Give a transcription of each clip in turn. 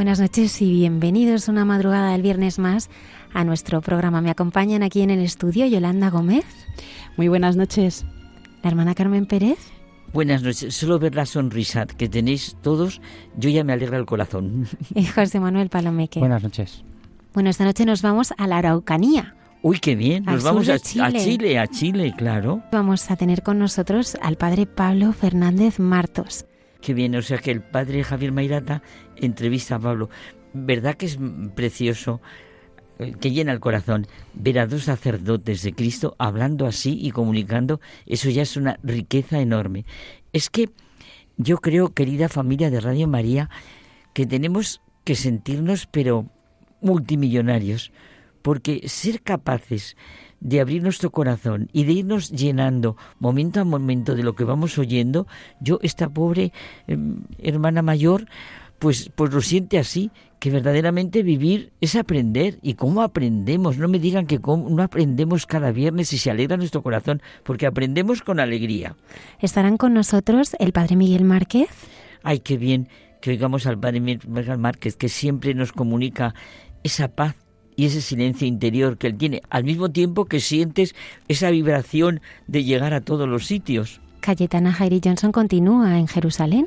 Buenas noches y bienvenidos una madrugada del viernes más a nuestro programa. Me acompañan aquí en el estudio Yolanda Gómez, Muy buenas noches. la hermana Carmen Pérez Buenas noches. Solo ver la sonrisa que tenéis todos, yo ya me alegra el corazón. y José Manuel Palomeque. Buenas noches. Bueno, esta noche nos vamos a la Araucanía. Uy, qué bien. Nos vamos a, Chile. a Chile, a Chile, claro. Vamos a tener con nosotros al padre Pablo Fernández Martos. Qué bien. O sea que el padre Javier Mairata entrevista a Pablo. ¿Verdad que es precioso? eh, que llena el corazón ver a dos sacerdotes de Cristo hablando así y comunicando, eso ya es una riqueza enorme. Es que yo creo, querida familia de Radio María, que tenemos que sentirnos, pero multimillonarios, porque ser capaces de abrir nuestro corazón y de irnos llenando momento a momento de lo que vamos oyendo, yo, esta pobre eh, hermana mayor, pues, pues lo siente así, que verdaderamente vivir es aprender. ¿Y cómo aprendemos? No me digan que cómo- no aprendemos cada viernes y se alegra nuestro corazón, porque aprendemos con alegría. Estarán con nosotros el padre Miguel Márquez, Ay, qué bien que oigamos al padre Miguel Márquez, que siempre nos comunica esa paz y ese silencio interior que él tiene, al mismo tiempo que sientes esa vibración de llegar a todos los sitios. Cayetana Jairi Johnson continúa en Jerusalén.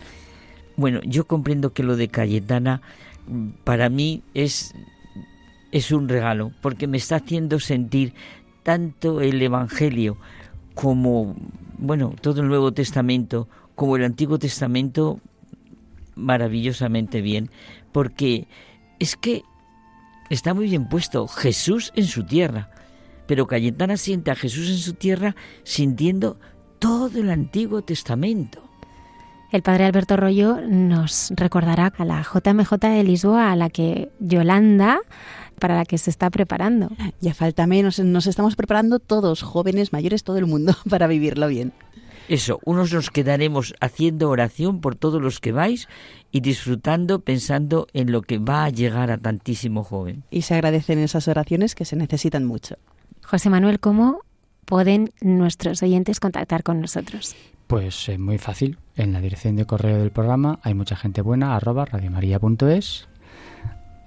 Bueno, yo comprendo que lo de Cayetana para mí es, es un regalo, porque me está haciendo sentir tanto el Evangelio como, bueno, todo el Nuevo Testamento, como el Antiguo Testamento, maravillosamente bien, porque es que está muy bien puesto Jesús en su tierra, pero Cayetana siente a Jesús en su tierra sintiendo todo el Antiguo Testamento. El padre Alberto Rollo nos recordará a la JMJ de Lisboa, a la que Yolanda, para la que se está preparando. Ya falta menos, nos estamos preparando todos, jóvenes, mayores, todo el mundo, para vivirlo bien. Eso, unos nos quedaremos haciendo oración por todos los que vais y disfrutando, pensando en lo que va a llegar a tantísimo joven. Y se agradecen esas oraciones que se necesitan mucho. José Manuel, ¿cómo pueden nuestros oyentes contactar con nosotros? Pues eh, muy fácil. En la dirección de correo del programa hay mucha gente buena, arroba radiomaria.es.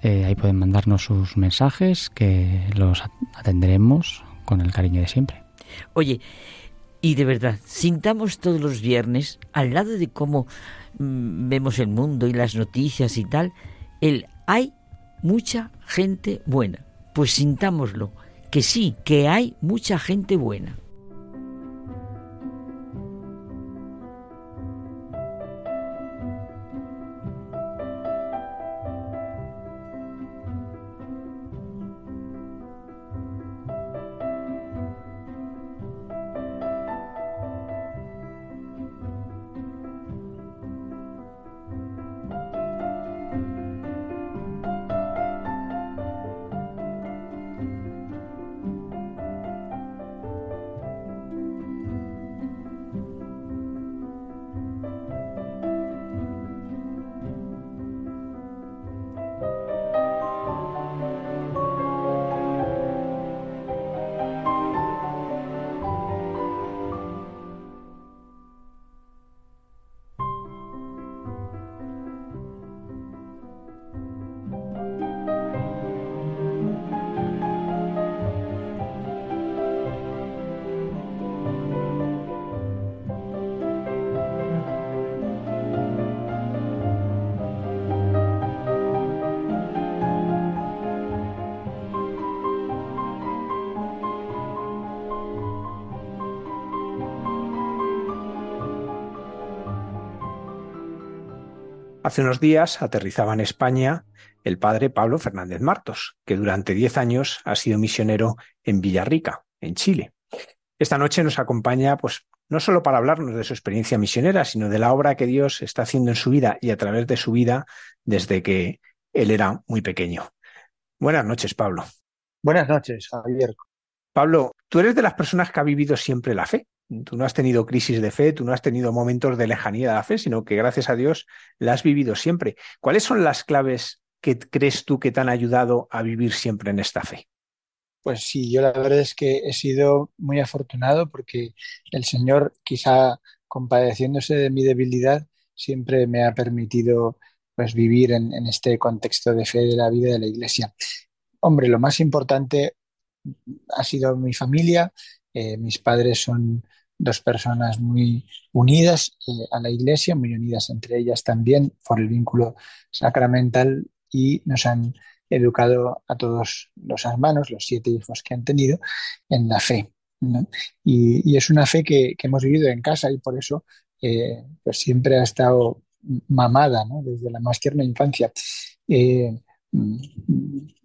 Eh, ahí pueden mandarnos sus mensajes que los at- atenderemos con el cariño de siempre. Oye, y de verdad, sintamos todos los viernes, al lado de cómo mm, vemos el mundo y las noticias y tal, el hay mucha gente buena. Pues sintámoslo, que sí, que hay mucha gente buena. Hace unos días aterrizaba en España el padre Pablo Fernández Martos, que durante diez años ha sido misionero en Villarrica, en Chile. Esta noche nos acompaña, pues, no solo para hablarnos de su experiencia misionera, sino de la obra que Dios está haciendo en su vida y a través de su vida desde que él era muy pequeño. Buenas noches, Pablo. Buenas noches, Javier. Pablo, tú eres de las personas que ha vivido siempre la fe. Tú no has tenido crisis de fe, tú no has tenido momentos de lejanía de la fe, sino que gracias a Dios la has vivido siempre. ¿Cuáles son las claves que crees tú que te han ayudado a vivir siempre en esta fe? Pues sí, yo la verdad es que he sido muy afortunado porque el Señor, quizá compadeciéndose de mi debilidad, siempre me ha permitido pues vivir en, en este contexto de fe de la vida de la Iglesia. Hombre, lo más importante ha sido mi familia. Eh, mis padres son dos personas muy unidas eh, a la Iglesia, muy unidas entre ellas también por el vínculo sacramental y nos han educado a todos los hermanos, los siete hijos que han tenido, en la fe. Y, es una fe que, hemos vivido en casa y por eso eh, pues siempre ha estado mamada desde la más tierna infancia, eh,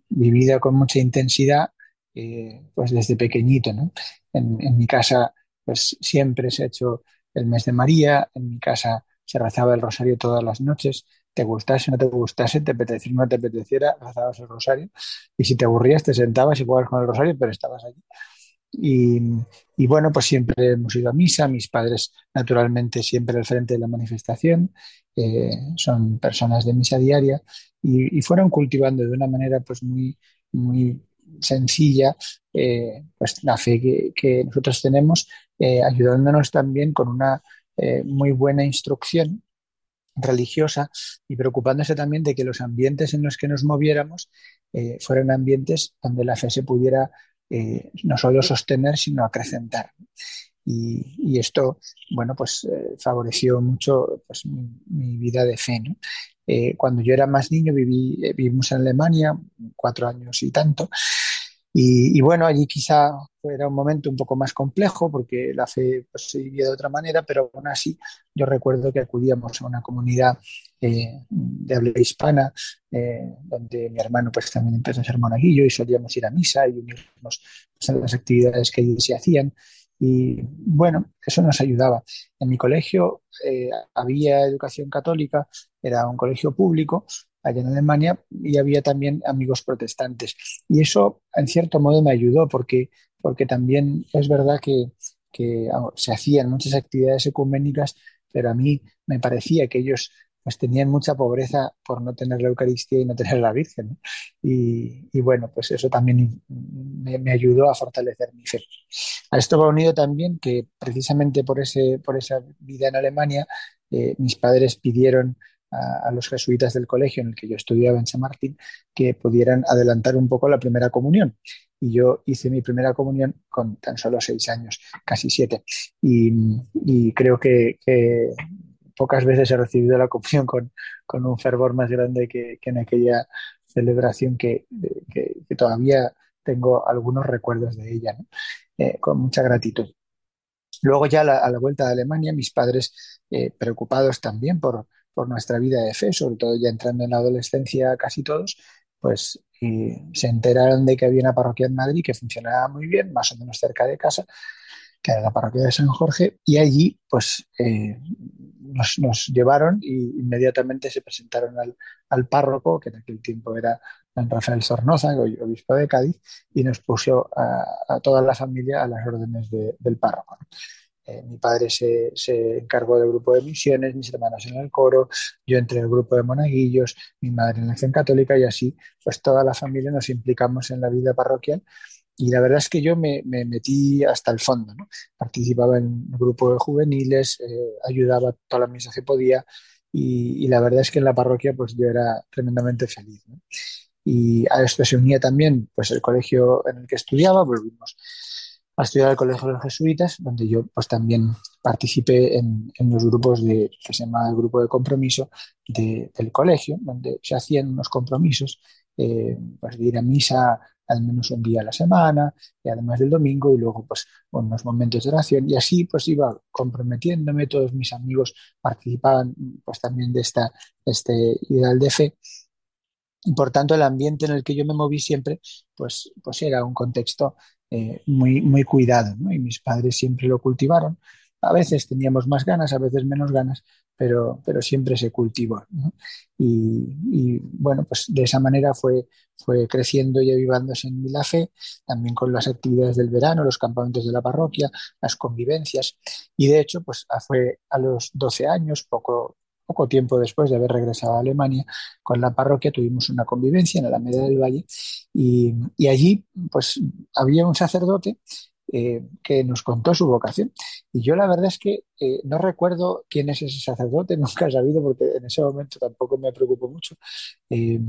vivida con mucha intensidad eh, pues desde pequeñito. ¿no? En, en, mi casa pues siempre se ha hecho el mes de María, en mi casa se rezaba el rosario todas las noches, te gustase, no te gustase, te apeteciera, no te apeteciera, rezabas el rosario. Y si te aburrías, te sentabas y jugabas con el rosario, pero estabas allí. Y, y, bueno, pues siempre hemos ido a misa, mis padres naturalmente siempre al frente de la manifestación, eh, son personas de misa diaria y, y, fueron cultivando de una manera pues muy, muy sencilla eh, pues la fe que, que nosotros tenemos, eh, ayudándonos también con una eh, muy buena instrucción religiosa y preocupándose también de que los ambientes en los que nos moviéramos fueran ambientes donde la fe se pudiera no solo sostener, sino acrecentar. Y, esto, bueno, pues eh, favoreció mucho pues, mi, vida de fe. ¿no? cuando yo era más niño viví, vivimos en Alemania, cuatro años y tanto, y, bueno, allí quizá era un momento un poco más complejo porque la fe pues, se vivía de otra manera, pero aún así yo recuerdo que acudíamos a una comunidad eh, de habla hispana, eh, donde mi hermano pues también empezó a ser monaguillo y solíamos ir a misa y unirnos pues, a las actividades que allí se hacían. Y bueno, eso nos ayudaba. En mi colegio eh, había educación católica, era un colegio público, allá en Alemania y había también amigos protestantes. Y eso, en cierto modo, me ayudó porque, porque también es verdad que, que se hacían muchas actividades ecuménicas, pero a mí me parecía que ellos pues tenían mucha pobreza por no tener la Eucaristía y no tener la Virgen. ¿no? Y, y, bueno, pues eso también me, me, ayudó a fortalecer mi fe. A esto va unido también que precisamente por, ese, por esa vida en Alemania, eh, mis padres pidieron a, a, los jesuitas del colegio en el que yo estudiaba en San Martín que pudieran adelantar un poco la primera comunión. Y yo hice mi primera comunión con tan solo seis años, casi siete. Y, y creo que, que, pocas veces he recibido la comunión con, con un fervor más grande que, en aquella celebración que, que, todavía tengo algunos recuerdos de ella, eh, con mucha gratitud. Luego ya a la, vuelta de Alemania, mis padres eh, preocupados también por, por nuestra vida de fe, sobre todo ya entrando en la adolescencia casi todos, pues se enteraron de que había una parroquia en Madrid que funcionaba muy bien, más o menos cerca de casa, que era la parroquia de San Jorge, y allí pues eh, nos, nos, llevaron y inmediatamente se presentaron al, al, párroco, que en aquel tiempo era San Rafael Sornoza, obispo de Cádiz, y nos puso a, a toda la familia a las órdenes de, del párroco. Eh, mi padre se, se, encargó del grupo de misiones, mis hermanos en el coro, yo entré en el grupo de monaguillos, mi madre en la acción católica y así, pues toda la familia nos implicamos en la vida parroquial. Y la verdad es que yo me, me metí hasta el fondo, ¿no? Participaba en un grupo de juveniles, eh, ayudaba toda la misa que podía y, y, la verdad es que en la parroquia pues yo era tremendamente feliz. ¿no? Y a esto se unía también pues el colegio en el que estudiaba, volvimos a estudiar al Colegio de los Jesuitas, donde yo pues también participé en, en los grupos de, que se llama el grupo de compromiso de, del colegio, donde se hacían unos compromisos, eh, pues de ir a misa al menos un día a la semana, y además del domingo, y luego pues unos momentos de oración, y así pues iba comprometiéndome, todos mis amigos participaban pues también de esta, este ideal de fe, y por tanto el ambiente en el que yo me moví siempre pues, pues era un contexto eh, muy, muy cuidado. Y mis padres siempre lo cultivaron. A veces teníamos más ganas, a veces menos ganas, pero, pero siempre se cultivó. Y, y, bueno, pues de esa manera fue, fue creciendo y avivándose en mí la fe, también con las actividades del verano, los campamentos de la parroquia, las convivencias. Y de hecho, pues fue a los 12 años, poco, poco tiempo después de haber regresado a Alemania, con la parroquia tuvimos una convivencia en la Alameda del Valle y, y allí pues había un sacerdote eh, que nos contó su vocación. Y yo la verdad es que eh, no recuerdo quién es ese sacerdote, nunca he sabido porque en ese momento tampoco me preocupó mucho, eh,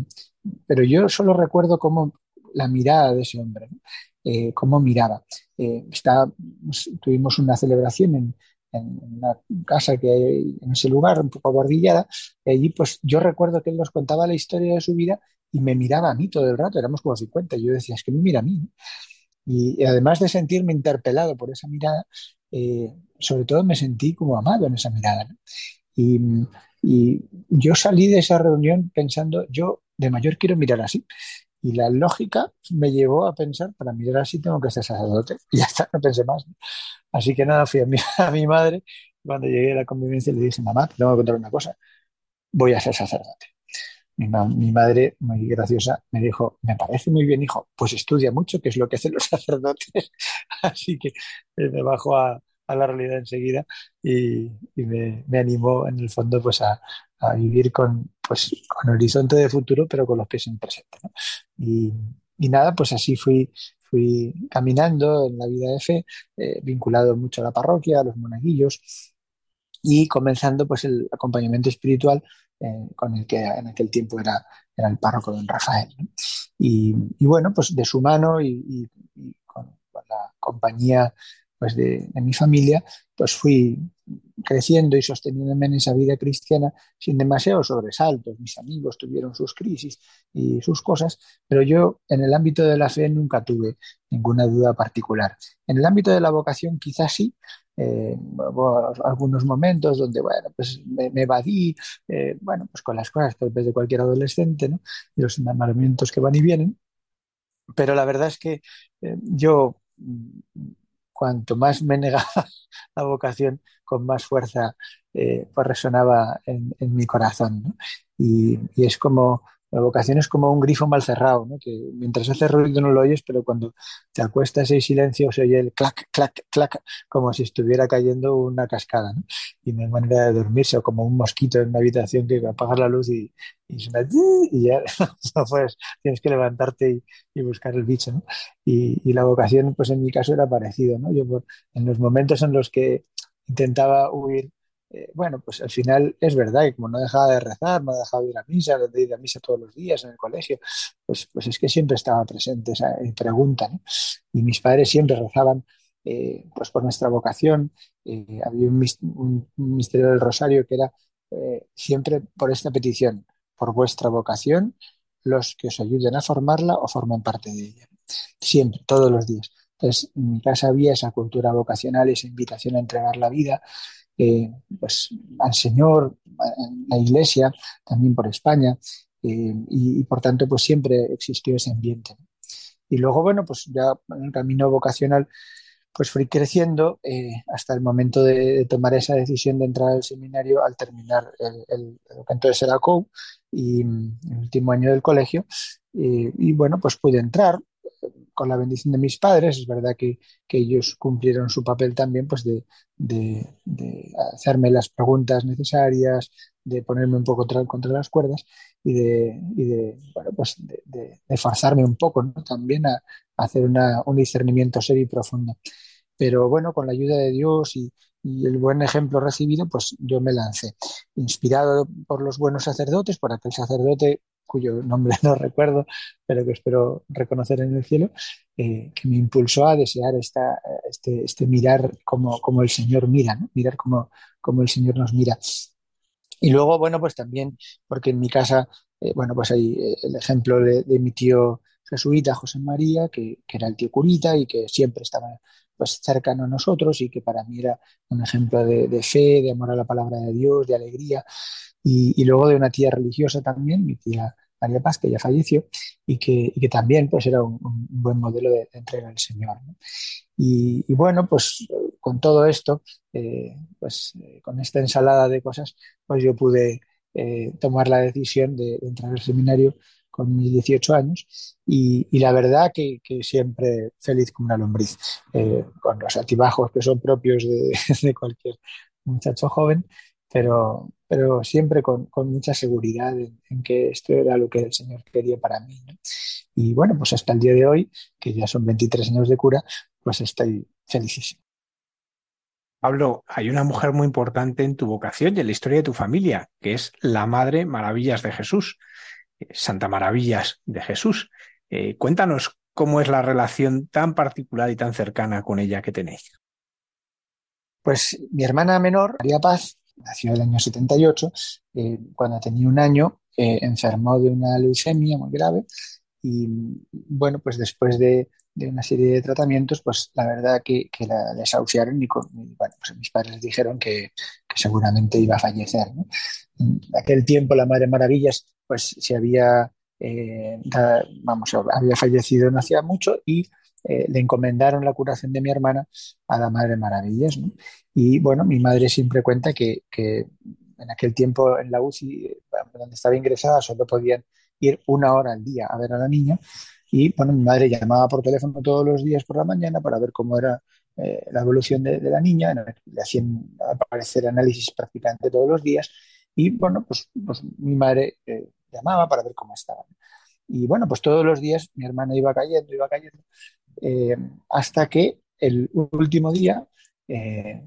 pero yo solo recuerdo cómo la mirada de ese hombre, ¿no? cómo miraba. Está, tuvimos una celebración en, en una casa que hay en ese lugar, un poco bordillada, y allí pues yo recuerdo que él nos contaba la historia de su vida y me miraba a mí todo el rato, éramos como 50, y yo decía, es que me mira a mí. ¿no? Y, y, además de sentirme interpelado por esa mirada, eh, sobre todo me sentí como amado en esa mirada. ¿no? Y, y, yo salí de esa reunión pensando, yo de mayor quiero mirar así. Y la lógica me llevó a pensar, para mirar así tengo que ser sacerdote. Y ya está, no pensé más. ¿no? Así que nada, fui a mi, a mi madre. Cuando llegué a la convivencia le dije, mamá, te tengo que contar una cosa. Voy a ser sacerdote. Mi, mi, madre, muy graciosa, me dijo, me parece muy bien, hijo, pues estudia mucho, que es lo que hacen los sacerdotes. Así que me bajó a, a la realidad enseguida y, y me, me, animó en el fondo pues a, a, vivir con, pues, con horizonte de futuro, pero con los pies en presente. ¿no? Y, y, nada, pues así fui, fui caminando en la vida de fe, eh, vinculado mucho a la parroquia, a los monaguillos y comenzando pues el acompañamiento espiritual con el que en aquel tiempo era, era el párroco don Rafael. Y, bueno, pues de su mano y, y, con, la compañía pues de, de, mi familia, pues fui creciendo y sosteniéndome en esa vida cristiana sin demasiados sobresaltos. Mis amigos tuvieron sus crisis y sus cosas, pero yo en el ámbito de la fe nunca tuve ninguna duda particular. En el ámbito de la vocación quizás sí, eh, algunos momentos donde, bueno, pues me, evadí, eh, bueno, pues con las cosas que de cualquier adolescente, ¿no? Y los enamoramientos que van y vienen. Pero la verdad es que eh, yo, cuanto más me negaba la vocación, con más fuerza, eh, pues resonaba en, en mi corazón, y es como la vocación es como un grifo mal cerrado, ¿no? que mientras hace ruido no lo oyes, pero cuando te acuestas en silencio se oye el clac, clac, clac, como si estuviera cayendo una cascada. ¿no? Y no hay manera de dormirse, o como un mosquito en una habitación que apagas la luz y, y y ya no puedes, tienes que levantarte y, y buscar el bicho. ¿no? Y, y, la vocación, pues en mi caso era parecido. ¿no? Yo por, en los momentos en los que intentaba huir eh, bueno, pues al final es verdad que como no dejaba de rezar, no dejaba de ir a misa, de ir a misa todos los días en el colegio, pues, pues es que siempre estaba presente esa pregunta, ¿no? Y mis padres siempre rezaban eh, pues por nuestra vocación. Eh, había un, misterio del rosario que era eh, siempre por esta petición, por vuestra vocación, los que os ayuden a formarla o forman parte de ella. Siempre, todos los días. Entonces, en mi casa había esa cultura vocacional, esa invitación a entregar la vida, eh, pues, al Señor, a la Iglesia, también por España, eh, y, por tanto, pues siempre existió ese ambiente. Y luego, bueno, pues ya en el camino vocacional, pues fui creciendo eh, hasta el momento de, de, tomar esa decisión de entrar al seminario al terminar el, el, el era COU y el último año del colegio. y bueno, pues pude entrar, con la bendición de mis padres, es verdad que, que ellos cumplieron su papel también, pues de, de, hacerme las preguntas necesarias, de ponerme un poco contra, las cuerdas y de, y de bueno, pues de, forzarme un poco también a, a hacer una, un discernimiento serio y profundo. Pero bueno, con la ayuda de Dios y, y el buen ejemplo recibido, pues yo me lancé, inspirado por los buenos sacerdotes, por aquel sacerdote cuyo nombre no recuerdo, pero que espero reconocer en el cielo, eh, que me impulsó a desear esta, este, este mirar como, como, el Señor mira, mirar como, como el Señor nos mira. Y luego, bueno, pues también, porque en mi casa, eh, bueno, pues hay eh, el ejemplo de, mi tío jesuita José María, que, que era el tío curita y que siempre estaba pues cercano a nosotros y que para mí era un ejemplo de, fe, de amor a la palabra de Dios, de alegría. Y luego de una tía religiosa también, mi tía María Paz, que ya falleció, y que, también pues, era un, buen modelo de, de entrega al Señor. Y, bueno, pues con todo esto, eh, pues eh, con esta ensalada de cosas, pues yo pude eh, tomar la decisión de, entrar al seminario con mis 18 años y, la verdad que, siempre feliz como una lombriz, con los altibajos que son propios de, de cualquier muchacho joven, pero, pero siempre con, con mucha seguridad en, en, que esto era lo que el Señor quería para mí. ¿no? Y bueno, pues hasta el día de hoy, que ya son 23 años de cura, pues estoy felicísimo. Pablo, hay una mujer muy importante en tu vocación y en la historia de tu familia, que es la Madre Maravillas de Jesús, Santa Maravillas de Jesús. Eh, cuéntanos cómo es la relación tan particular y tan cercana con ella que tenéis. Pues mi hermana menor, María Paz, nació en el año 78, eh, cuando tenía un año eh, enfermó de una leucemia muy grave y bueno, pues después de, una serie de tratamientos, pues la verdad que, que la desahuciaron y, con, y bueno, pues mis padres dijeron que, seguramente iba a fallecer. En aquel tiempo la Madre Maravillas pues se había, eh, vamos, había fallecido no hacía mucho y eh, le encomendaron la curación de mi hermana a la Madre Maravillas. ¿no? Y bueno, mi madre siempre cuenta que, que en aquel tiempo en la UCI, donde estaba ingresada, solo podían ir una hora al día a ver a la niña. Y bueno, mi madre llamaba por teléfono todos los días por la mañana para ver cómo era eh, la evolución de, de, la niña. Le hacían aparecer análisis prácticamente todos los días. Y bueno, pues, pues mi madre eh, llamaba para ver cómo estaba. Y bueno, pues todos los días mi hermana iba cayendo, iba cayendo, eh, hasta que el último día eh,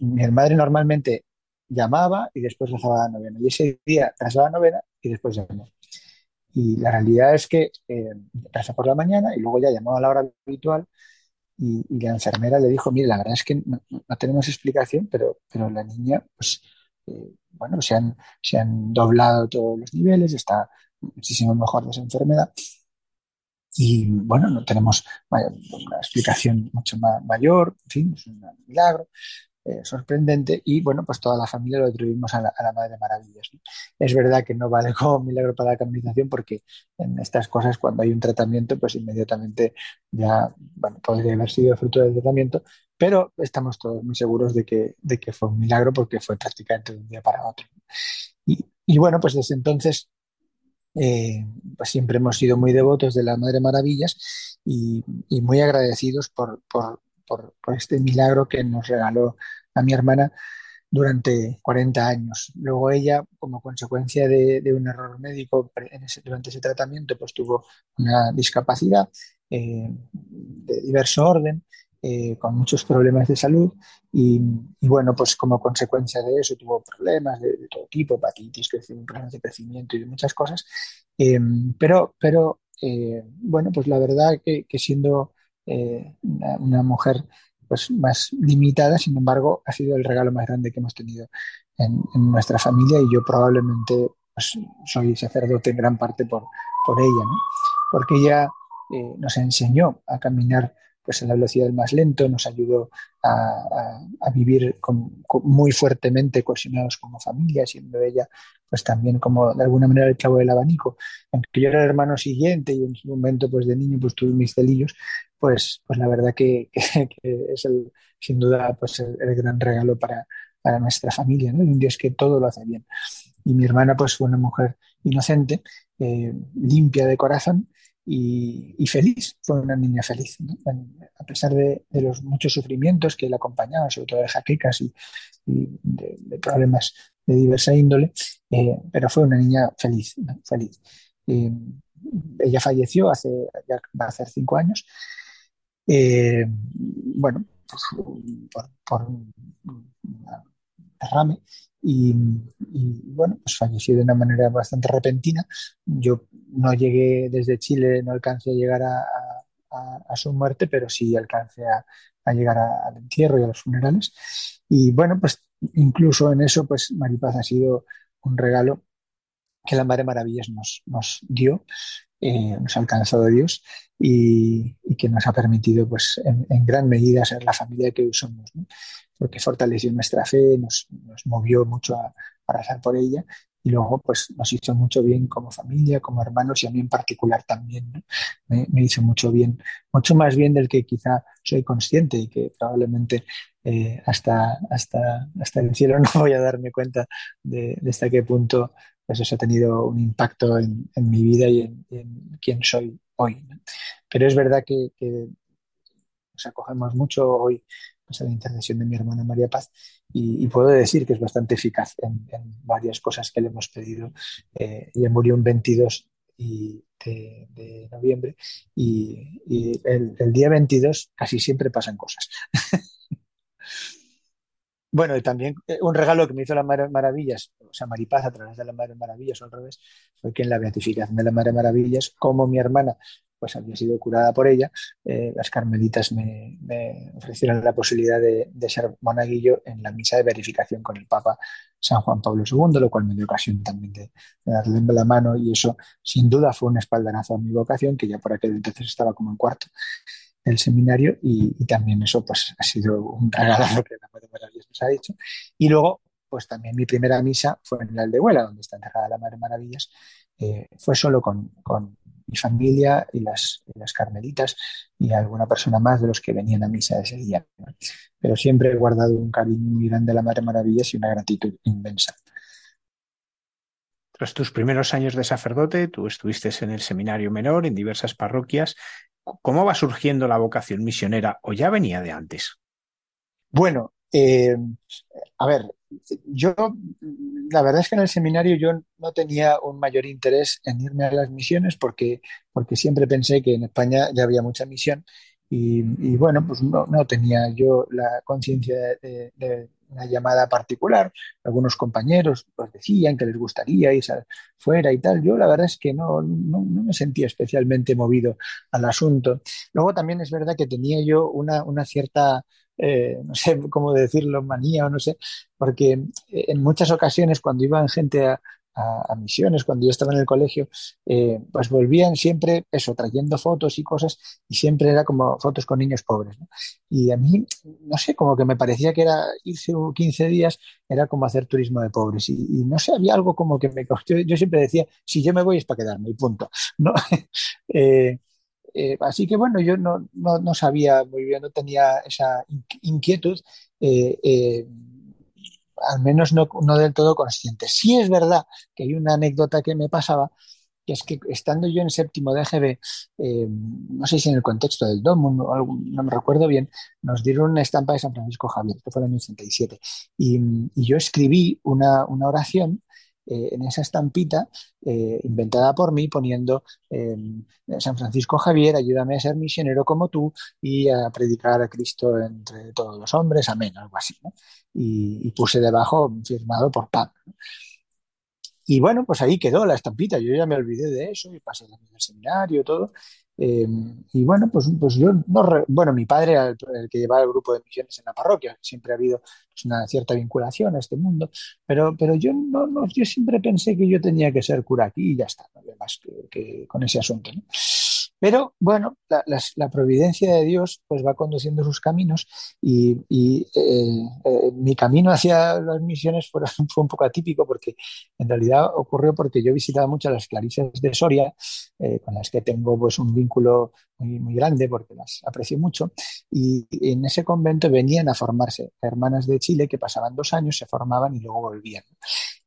mi madre normalmente llamaba y después rezaba la novena. Y ese día rezaba la novena y después llamó. Y la realidad es que eh, por la mañana y luego ya llamó a la hora habitual y, la enfermera le dijo, mire, la verdad es que no, no tenemos explicación, pero, pero la niña, pues, eh, bueno, se han, se han doblado todos los niveles, está muchísimo mejor de esa enfermedad. Y bueno, no tenemos una explicación mucho más mayor, en fin, es un milagro eh, sorprendente y bueno, pues toda la familia lo atribuimos a la, a la Madre de Maravillas. ¿no? Es verdad que no vale como milagro para la canonización porque en estas cosas cuando hay un tratamiento pues inmediatamente ya, bueno, podría haber sido fruto del tratamiento, pero estamos todos muy seguros de que, de que fue un milagro porque fue prácticamente de un día para otro. Y, y bueno, pues desde entonces eh, pues siempre hemos sido muy devotos de la Madre Maravillas y, muy agradecidos por, este milagro que nos regaló a mi hermana durante 40 años. Luego ella, como consecuencia de, un error médico durante ese tratamiento, pues tuvo una discapacidad eh, de diverso orden eh, con muchos problemas de salud y, bueno, pues como consecuencia de eso tuvo problemas de, todo tipo, hepatitis, problemas de crecimiento y muchas cosas, eh, pero, pero eh, bueno, pues la verdad que, siendo una, mujer pues más limitada, sin embargo, ha sido el regalo más grande que hemos tenido en, nuestra familia y yo probablemente pues, soy sacerdote en gran parte por, por ella, porque ella nos enseñó a caminar pues en la velocidad más lento, nos ayudó a, a, vivir muy fuertemente cohesionados como familia, siendo ella pues también como de alguna manera el clavo del abanico. Aunque yo era el hermano siguiente y en su momento pues de niño pues tuve mis celillos, pues, pues la verdad que, es el, sin duda pues el, el gran regalo para, para, nuestra familia, ¿no? Un Dios que todo lo hace bien. Y mi hermana pues fue una mujer inocente, eh, limpia de corazón, y, feliz, fue una niña feliz, a pesar de, los muchos sufrimientos que la acompañaban, sobre todo de jaquecas y, de, problemas de diversa índole, eh, pero fue una niña feliz, feliz. Eh, ella falleció hace, va a hacer cinco años, eh, bueno, pues, por, por un derrame, y, bueno, pues falleció de una manera bastante repentina. Yo no llegué desde Chile, no alcancé a llegar a su muerte, pero sí alcancé a, a llegar al entierro y a los funerales. Y bueno, pues incluso en eso, pues Maripaz ha sido un regalo que la Madre Maravillas nos, nos dio, eh, nos ha alcanzado Dios y, y, que nos ha permitido, pues, en, en, gran medida ser la familia que hoy somos, ¿no? porque fortaleció nuestra fe, nos, nos movió mucho a, a rezar por ella y luego pues nos hizo mucho bien como familia, como hermanos y a mí en particular también ¿no? me, me, hizo mucho bien, mucho más bien del que quizá soy consciente y que probablemente eh, hasta, hasta, hasta el cielo no voy a darme cuenta de, de hasta qué punto pues eso ha tenido un impacto en, en mi vida y en, en, quién soy hoy. ¿no? Pero es verdad que, que nos acogemos mucho hoy pues, a la intercesión de mi hermana María Paz y, y puedo decir que es bastante eficaz en, en, varias cosas que le hemos pedido. Eh, ella murió un 22 y de, de, noviembre y, y el, el, día 22 casi siempre pasan cosas. bueno, y también eh, un regalo que me hizo la Madre Maravillas, o sea, Maripaz a través de la Madre Maravillas o al revés, fue que en la beatificación de la Madre Maravillas, como mi hermana pues había sido curada por ella, eh, las carmelitas me, ofrecieron la posibilidad de, de, ser monaguillo en la misa de verificación con el Papa San Juan Pablo II, lo cual me dio ocasión también de, de, darle la mano y eso sin duda fue un espaldarazo a mi vocación, que ya por aquel entonces estaba como en cuarto del seminario y, también eso pues ha sido un regalo que la Madre Maravillas nos ha dicho. Y luego pues también mi primera misa fue en la Aldehuela, donde está enterrada la Madre Maravillas, eh, fue solo con, con mi familia y las, las, carmelitas y alguna persona más de los que venían a misa ese día. Pero siempre he guardado un cariño muy grande a la Madre Maravillas y una gratitud inmensa. Tras tus primeros años de sacerdote, tú estuviste en el seminario menor, en diversas parroquias. ¿Cómo va surgiendo la vocación misionera o ya venía de antes? Bueno, eh, a ver, yo, la verdad es que en el seminario yo no tenía un mayor interés en irme a las misiones porque, porque siempre pensé que en España ya había mucha misión y, bueno, pues no, no, tenía yo la conciencia de, una llamada particular. Algunos compañeros pues decían que les gustaría ir fuera y tal. Yo la verdad es que no, no, me sentía especialmente movido al asunto. Luego también es verdad que tenía yo una, una cierta eh, no sé cómo decirlo, manía o no sé, porque en muchas ocasiones cuando iban gente a, a, a misiones, cuando yo estaba en el colegio, eh, pues volvían siempre eso, trayendo fotos y cosas, y siempre era como fotos con niños pobres. ¿no? Y a mí, no sé, como que me parecía que era irse 15 días, era como hacer turismo de pobres. Y, y no sé, había algo como que me costó. Yo siempre decía, si yo me voy es para quedarme, y punto. ¿no? eh, eh, así que bueno, yo no, no, no, sabía muy bien, no tenía esa inquietud, eh, eh, al menos no, no, del todo consciente. Sí es verdad que hay una anécdota que me pasaba, que es que estando yo en séptimo de GB, no sé si en el contexto del DOM, no, no, me recuerdo bien, nos dieron una estampa de San Francisco Javier, que fue en el año 87, y, y yo escribí una, una oración eh, en esa estampita eh, inventada por mí poniendo eh, San Francisco Javier, ayúdame a ser misionero como tú y a predicar a Cristo entre todos los hombres, amén, algo así. Y, puse debajo firmado por Pablo. Y bueno, pues ahí quedó la estampita. Yo ya me olvidé de eso y pasé también al seminario, todo. Eh, y bueno, pues, pues yo no. Re... Bueno, mi padre era el, que llevaba el grupo de misiones en la parroquia. Siempre ha habido pues, una cierta vinculación a este mundo. Pero, pero yo, no, no, yo siempre pensé que yo tenía que ser cura aquí y ya está. No más que, que con ese asunto. ¿no? Pero bueno, la, providencia de Dios pues va conduciendo sus caminos y, eh, eh, mi camino hacia las misiones fue, un poco atípico porque en realidad ocurrió porque yo visitaba mucho a las clarisas de Soria, eh, con las que tengo pues un vínculo muy, muy grande porque las aprecio mucho y en ese convento venían a formarse hermanas de Chile que pasaban dos años, se formaban y luego volvían.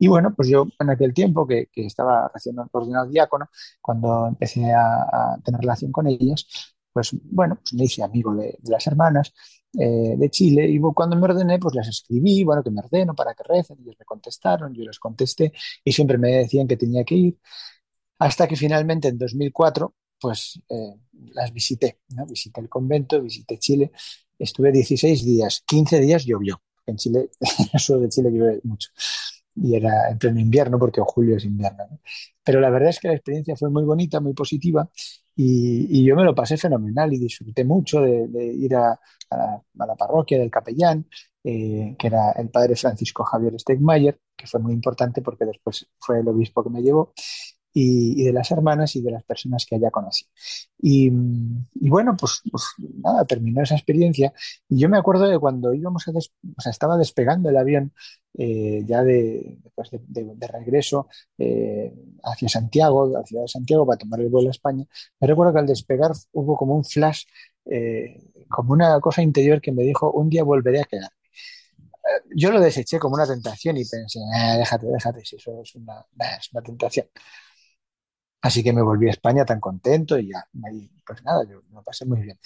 Y bueno, pues yo en aquel tiempo que, que estaba recién ordenado diácono, cuando empecé a, tener relación con ellas, pues bueno, pues me hice amigo de, las hermanas eh, de Chile y cuando me ordené, pues les escribí, bueno, que me ordeno para que recen, ellos me contestaron, yo les contesté y siempre me decían que tenía que ir, hasta que finalmente en 2004, pues eh, las visité. Visité el convento, visité Chile, estuve 16 días, 15 días llovió, en Chile, en el sur de Chile llueve mucho y era en pleno invierno porque julio es invierno. ¿no? Pero la verdad es que la experiencia fue muy bonita, muy positiva y, yo me lo pasé fenomenal y disfruté mucho de, ir a, a, a, la parroquia del capellán, eh, que era el padre Francisco Javier Stegmayer, que fue muy importante porque después fue el obispo que me llevó. Y, y de las hermanas y de las personas que haya conocido. Y, y bueno, pues, pues, nada, terminó esa experiencia. Y yo me acuerdo de cuando íbamos a, des, o sea, estaba despegando el avión eh, ya de, pues de, de, de, regreso eh, hacia Santiago, la ciudad de Santiago, para tomar el vuelo a España. Me recuerdo que al despegar hubo como un flash, eh, como una cosa interior que me dijo, un día volveré a quedar yo lo deseché como una tentación y pensé, eh, déjate, déjate, si eso es una, es una tentación. Así que me volví a España tan contento y ya, pues nada, yo me pasé muy bien.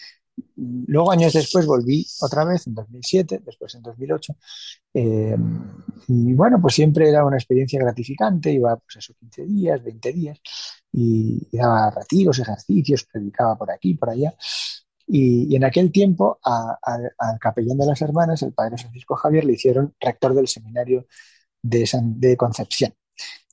Luego, años después, volví otra vez, en 2007, después en 2008. Eh, y bueno, pues siempre era una experiencia gratificante, iba pues eso, 15 días, 20 días, y, y daba retiros, ejercicios, predicaba por aquí, por allá. Y, en aquel tiempo al capellán de las hermanas, el padre Francisco Javier, le hicieron rector del seminario de Concepción.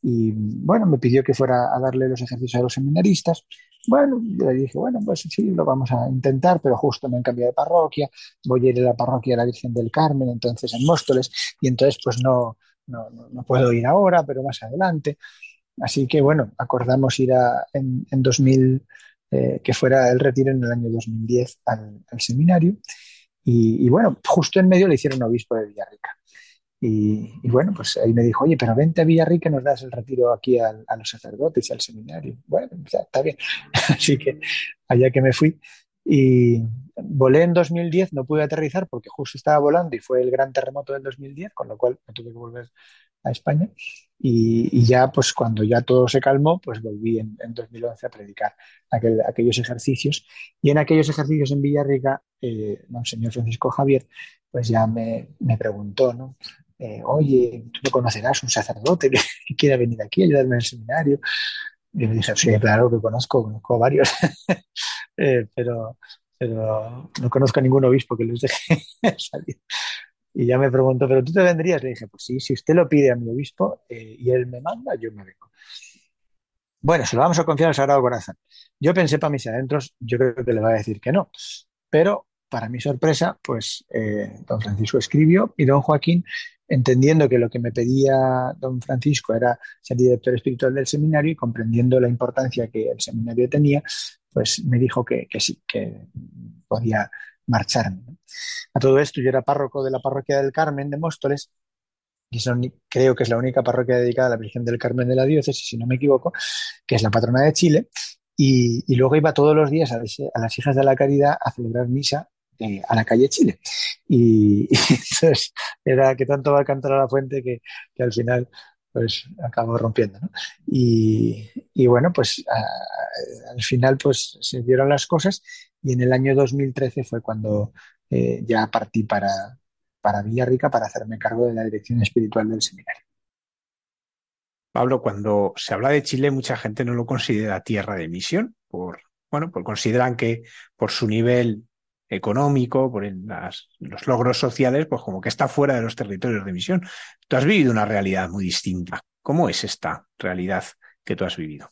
Y bueno, me pidió que fuera a darle los ejercicios a los seminaristas. Bueno, yo le dije, bueno, pues sí, lo vamos a intentar, pero justo me han cambiado de parroquia, voy a ir a la parroquia de la Virgen del Carmen, entonces en Móstoles, y entonces pues no, no, no puedo ir ahora, pero más adelante. Así que bueno, acordamos ir a, en, en 2000 eh, que fuera el retiro en el año 2010 al, al seminario. Y, y, bueno, justo en medio le hicieron obispo de Villarrica. Y, y, bueno, pues ahí me dijo, oye, pero vente a Villarrica y nos das el retiro aquí a los sacerdotes y al seminario. Bueno, ya, está bien. Así que allá que me fui. Y volé en 2010, no pude aterrizar porque justo estaba volando y fue el gran terremoto del 2010, con lo cual me tuve que volver a España. Y, y, ya, pues cuando ya todo se calmó, pues volví en, en 2011 a predicar aquel, aquellos ejercicios. Y en aquellos ejercicios en Villarrica, eh, Monseñor Francisco Javier, pues ya me, me preguntó, ¿no? Eh, Oye, tú no conocerás un sacerdote que, quiera venir aquí a ayudarme en el seminario. Y me dije, sí, claro que conozco, conozco varios, eh, pero, pero no conozco a ningún obispo que les deje salir. Y ya me preguntó, ¿pero tú te vendrías? Le dije, pues sí, si usted lo pide a mi obispo eh, y él me manda, yo me vengo. Bueno, se lo vamos a confiar al Sagrado Corazón. Yo pensé para mis adentros, yo creo que le va a decir que no. Pero, para mi sorpresa, pues don Francisco escribió y don Joaquín, entendiendo que lo que me pedía don Francisco era ser director espiritual del seminario y comprendiendo la importancia que el seminario tenía, pues me dijo que, que sí, que podía marcharme. A todo esto yo era párroco de la parroquia del Carmen de Móstoles, y son, creo que es la única parroquia dedicada a la Virgen del Carmen de la diócesis, si no me equivoco, que es la patrona de Chile, y, y luego iba todos los días a, las hijas de la caridad a celebrar misa eh, a la calle Chile. Y, entonces era que tanto va a cantar a la fuente que, que al final pues acabó rompiendo. Y, y, bueno, pues al final pues se dieron las cosas y en el año 2013 fue cuando eh, ya partí para, para Villarrica para hacerme cargo de la dirección espiritual del seminario. Pablo, cuando se habla de Chile, mucha gente no lo considera tierra de misión, por, bueno, pues consideran que por su nivel económico, por las, los logros sociales, pues como que está fuera de los territorios de misión. Tú has vivido una realidad muy distinta. ¿Cómo es esta realidad que tú has vivido?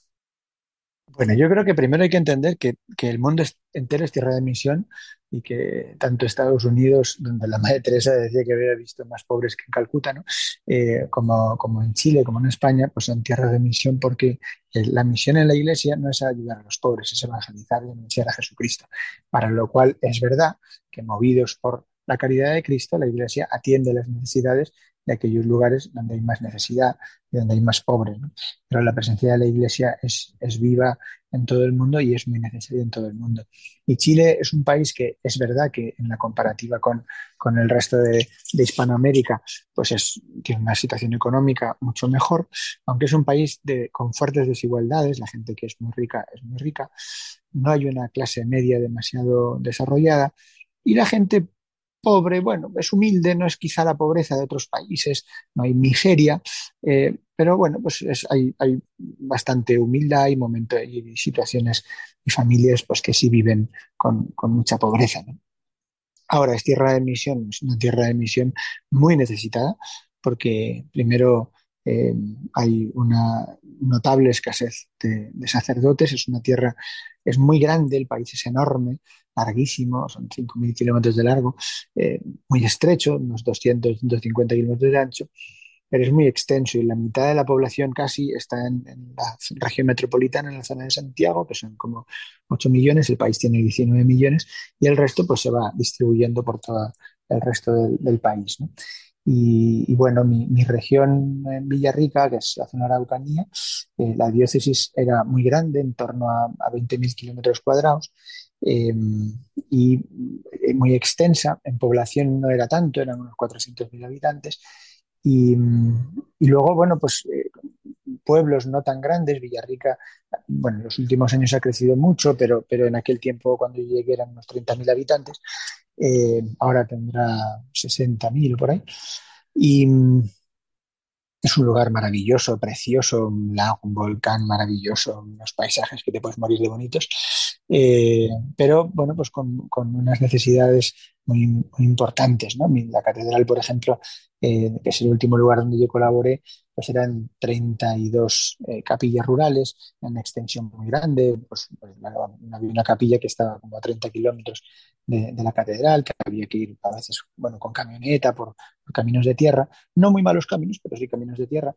Bueno, yo creo que primero hay que entender que, que el mundo entero es tierra de misión y que tanto Estados Unidos, donde la Madre Teresa decía que había visto más pobres que en Calcuta, ¿no? eh, como, como en Chile, como en España, pues son tierras de misión porque la misión en la Iglesia no es ayudar a los pobres, es evangelizar y anunciar a Jesucristo. Para lo cual es verdad que movidos por la caridad de Cristo, la Iglesia atiende las necesidades de aquellos lugares donde hay más necesidad y donde hay más pobres. Pero la presencia de la Iglesia es, viva en todo el mundo y es muy necesaria en todo el mundo. Y Chile es un país que es verdad que en la comparativa con, el resto de, Hispanoamérica, pues es, tiene una situación económica mucho mejor, aunque es un país con fuertes desigualdades, la gente que es muy rica es muy rica, no hay una clase media demasiado desarrollada y la gente pobre, bueno, es humilde, no es quizá la pobreza de otros países, no hay miseria, eh, pero bueno, pues es, hay, hay, bastante humildad y momentos y situaciones y familias pues que sí viven con, con mucha pobreza. Ahora, es tierra de misión, es una tierra de misión muy necesitada, porque primero eh, hay una notable escasez de, de, sacerdotes, es una tierra, es muy grande, el país es enorme, larguísimo, son 5.000 kilómetros de largo, eh, muy estrecho, unos 200, 250 kilómetros de ancho, pero es muy extenso y la mitad de la población casi está en, en la región metropolitana, en la zona de Santiago, que son como 8 millones, el país tiene 19 millones y el resto pues se va distribuyendo por todo el resto del, del país, ¿no? Y, y, bueno, mi, mi, región en Villarrica, que es la zona Araucanía, eh, la diócesis era muy grande, en torno a, a 20.000 kilómetros cuadrados, eh, y muy extensa. En población no era tanto, eran unos 400.000 habitantes. Y, y, luego, bueno, pues eh, pueblos no tan grandes, Villarrica, bueno, en los últimos años ha crecido mucho, pero, pero en aquel tiempo cuando yo llegué eran unos 30.000 habitantes, eh, ahora tendrá 60.000 por ahí. Y es un lugar maravilloso, precioso, un lago, un volcán maravilloso, unos paisajes que te puedes morir de bonitos, eh, pero bueno, pues con, con unas necesidades muy, muy, importantes, ¿no? La catedral, por ejemplo, eh, que es el último lugar donde yo colaboré, pues eran 32 eh, capillas rurales, una extensión muy grande, pues, pues había una capilla que estaba como a 30 kilómetros de, de, la catedral, que había que ir a veces, bueno, con camioneta por, caminos de tierra, no muy malos caminos, pero sí caminos de tierra.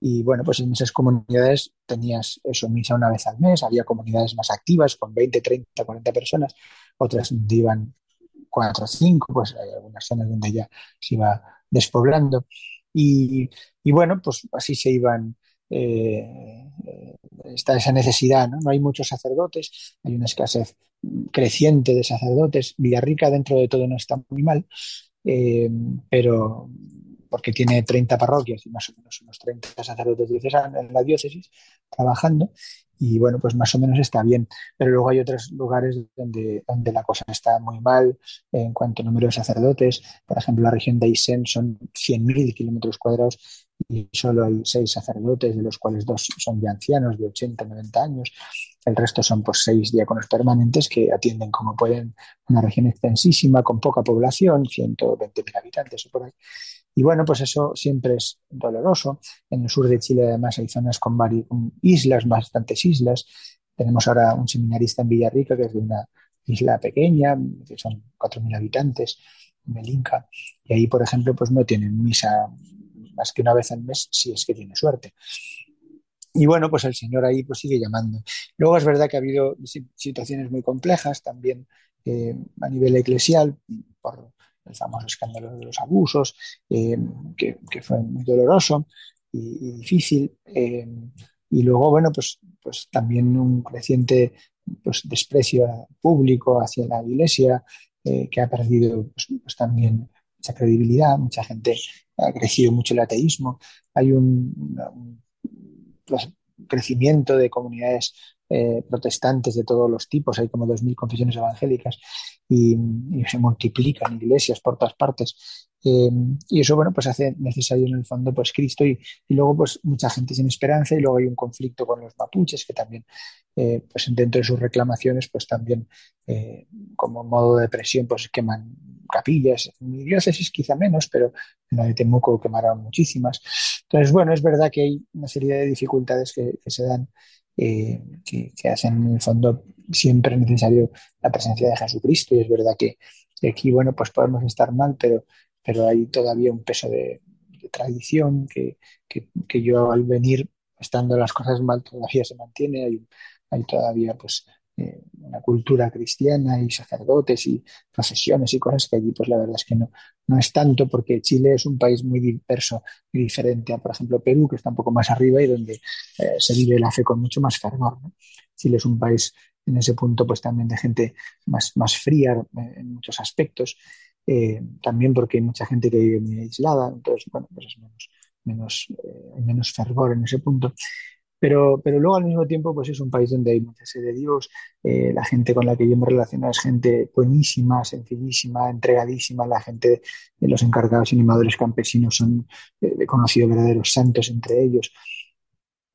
Y bueno, pues en esas comunidades tenías eso, misa una vez al mes, había comunidades más activas con 20, 30, 40 personas, otras donde iban 4 o 5, pues hay algunas zonas donde ya se iba despoblando. Y, bueno, pues así se iban, eh, está esa necesidad, ¿no? No hay muchos sacerdotes, hay una escasez creciente de sacerdotes. Villarrica dentro de todo no está muy mal, eh, pero porque tiene 30 parroquias y más o menos unos 30 sacerdotes diocesanos en la diócesis trabajando y bueno, pues más o menos está bien. Pero luego hay otros lugares donde, donde la cosa está muy mal en cuanto a número de sacerdotes. Por ejemplo, la región de Aysén son 100.000 kilómetros cuadrados y solo hay seis sacerdotes, de los cuales dos son ya ancianos de 80, 90 años. El resto son pues seis diáconos permanentes que atienden como pueden una región extensísima con poca población, 120.000 habitantes o por ahí. Y bueno, pues eso siempre es doloroso. En el sur de Chile además hay zonas con, varias, islas, bastantes islas. Tenemos ahora un seminarista en Villarrica que es de una isla pequeña, que son 4.000 habitantes, Melinca. Y ahí, por ejemplo, pues no tienen misa más que una vez al mes si es que tiene suerte. Y bueno, pues el Señor ahí pues sigue llamando. Luego es verdad que ha habido situaciones muy complejas también eh, a nivel eclesial por el famoso escándalo de los abusos, eh, que, fue muy doloroso y, difícil. Eh, y luego, bueno, pues, pues también un creciente pues, desprecio público hacia la Iglesia, que ha perdido pues, pues, también mucha credibilidad, mucha gente ha crecido mucho el ateísmo, hay un, un crecimiento de comunidades eh, protestantes de todos los tipos, hay como 2.000 confesiones evangélicas y, se multiplican iglesias por todas partes. Eh, y eso, bueno, pues hace necesario en el fondo, pues Cristo y, luego, pues mucha gente sin esperanza y luego hay un conflicto con los mapuches que también, eh, pues dentro de sus reclamaciones, pues también eh, como modo de presión, pues queman capillas. Mi diócesis quizá menos, pero en la de Temuco quemaron muchísimas. Entonces, bueno, es verdad que hay una serie de dificultades que se dan eh, que, que, hacen en el fondo siempre necesario la presencia de Jesucristo. Y es verdad que, que aquí, bueno, pues podemos estar mal, pero, pero hay todavía un peso de, de tradición que, que, yo al venir estando las cosas mal todavía se mantiene, hay, hay todavía pues eh, una cultura cristiana y sacerdotes y procesiones y cosas que allí pues la verdad es que no, no es tanto porque Chile es un país muy diverso y diferente a por ejemplo Perú que está un poco más arriba y donde eh, se vive la fe con mucho más fervor. Chile es un país en ese punto pues también de gente más, más fría eh, en muchos aspectos, también porque hay mucha gente que vive muy aislada, entonces bueno pues es menos, menos, eh, menos fervor en ese punto. Pero, pero luego al mismo tiempo pues es un país donde hay mucha sed de Dios, eh, la gente con la que yo me relaciono es gente buenísima, sencillísima, entregadísima, la gente de los encargados animadores campesinos son eh, conocidos verdaderos santos entre ellos.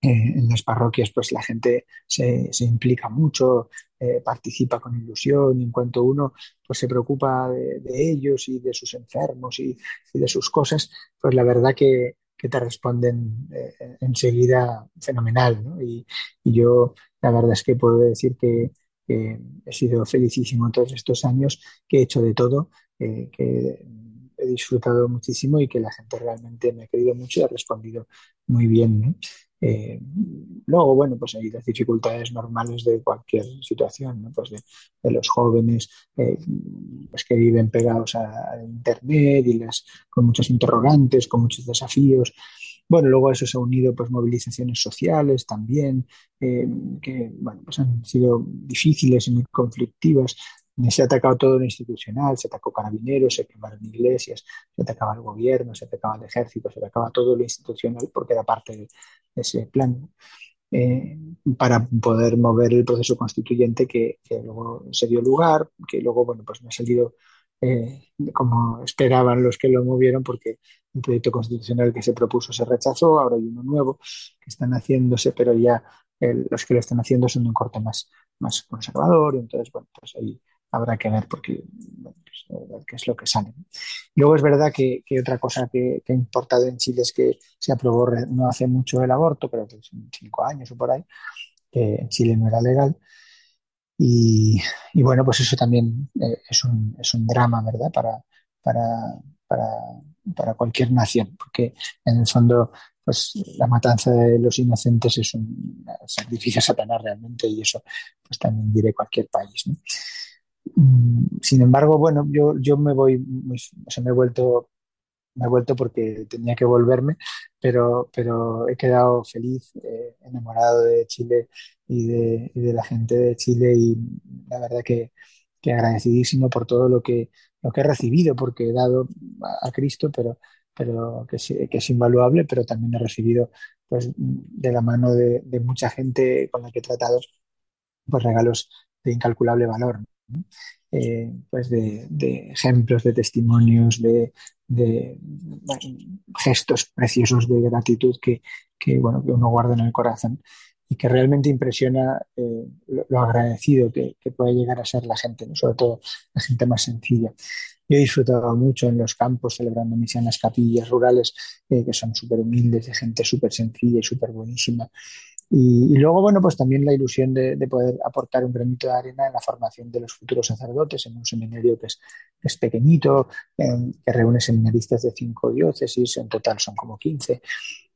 Eh, en las parroquias pues la gente se, se implica mucho, eh, participa con ilusión y en cuanto uno pues se preocupa de, de ellos y de sus enfermos y, y, de sus cosas, pues la verdad que, que te responden eh, enseguida fenomenal. ¿no? Y, yo la verdad es que puedo decir que, he sido felicísimo todos estos años, que he hecho de todo, eh, que he disfrutado muchísimo y que la gente realmente me ha querido mucho y ha respondido muy bien. Eh, luego, bueno, pues hay las dificultades normales de cualquier situación, ¿no? Pues de, los jóvenes eh, pues que viven pegados a, Internet y las, con muchos interrogantes, con muchos desafíos. Bueno, luego a eso se ha unido pues movilizaciones sociales también, eh, que bueno, pues han sido difíciles y muy conflictivas. Se ha atacado todo lo institucional, se atacó carabineros, se quemaron iglesias, se atacaba el gobierno, se atacaba el ejército, se atacaba todo lo institucional porque era parte de ese plan eh, para poder mover el proceso constituyente que, que, luego se dio lugar, que luego, bueno, pues no ha salido eh, como esperaban los que lo movieron porque el proyecto constitucional que se propuso se rechazó, ahora hay uno nuevo que están haciéndose, pero ya los que lo están haciendo son de un corte más, más conservador, entonces, bueno, pues ahí habrá que ver porque pues, qué es lo que sale. Luego es verdad que, que otra cosa que, que, ha importado en Chile es que se aprobó no hace mucho el aborto, pero que cinco años o por ahí, que en Chile no era legal. Y, y bueno, pues eso también eh, es, un, es un drama, ¿verdad? Para, para, para, para cualquier nación, porque en el fondo pues la matanza de los inocentes es un sacrificio Satanás realmente y eso pues también diré cualquier país. ¿no? Sin embargo, bueno, yo, yo me voy, o sea, me he vuelto, me he vuelto porque tenía que volverme, pero, pero he quedado feliz, eh, enamorado de Chile y de, de, la gente de Chile y la verdad que, que, agradecidísimo por todo lo que, lo que he recibido, porque he dado a, a Cristo, pero, pero que, que, es invaluable, pero también he recibido pues de la mano de, de mucha gente con la que he tratado pues regalos de incalculable valor. Eh, pues de, de, ejemplos, de testimonios, de, de gestos preciosos de gratitud que, que, bueno, que uno guarda en el corazón y que realmente impresiona eh, lo, lo, agradecido que, que, puede llegar a ser la gente, ¿no? sobre todo la gente más sencilla. Yo he disfrutado mucho en los campos celebrando misa en las capillas rurales, eh, que son súper humildes, de gente súper sencilla y súper buenísima. Y, y, luego, bueno, pues también la ilusión de, de, poder aportar un granito de arena en la formación de los futuros sacerdotes en un seminario que es, es pequeñito, en, que reúne seminaristas de cinco diócesis, en total son como 15.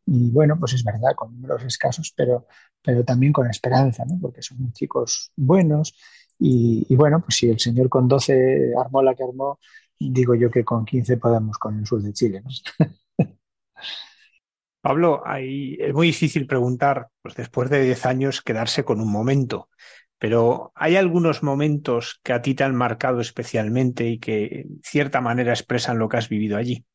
Y bueno, pues es verdad, con números escasos, pero, pero también con esperanza, ¿no? Porque son chicos buenos. Y, y bueno, pues si el Señor con 12 armó la que armó, digo yo que con 15 podemos con el sur de Chile, ¿no? Pablo, ahí es muy difícil preguntar, pues después de 10 años, quedarse con un momento, pero ¿hay algunos momentos que a ti te han marcado especialmente y que en cierta manera expresan lo que has vivido allí?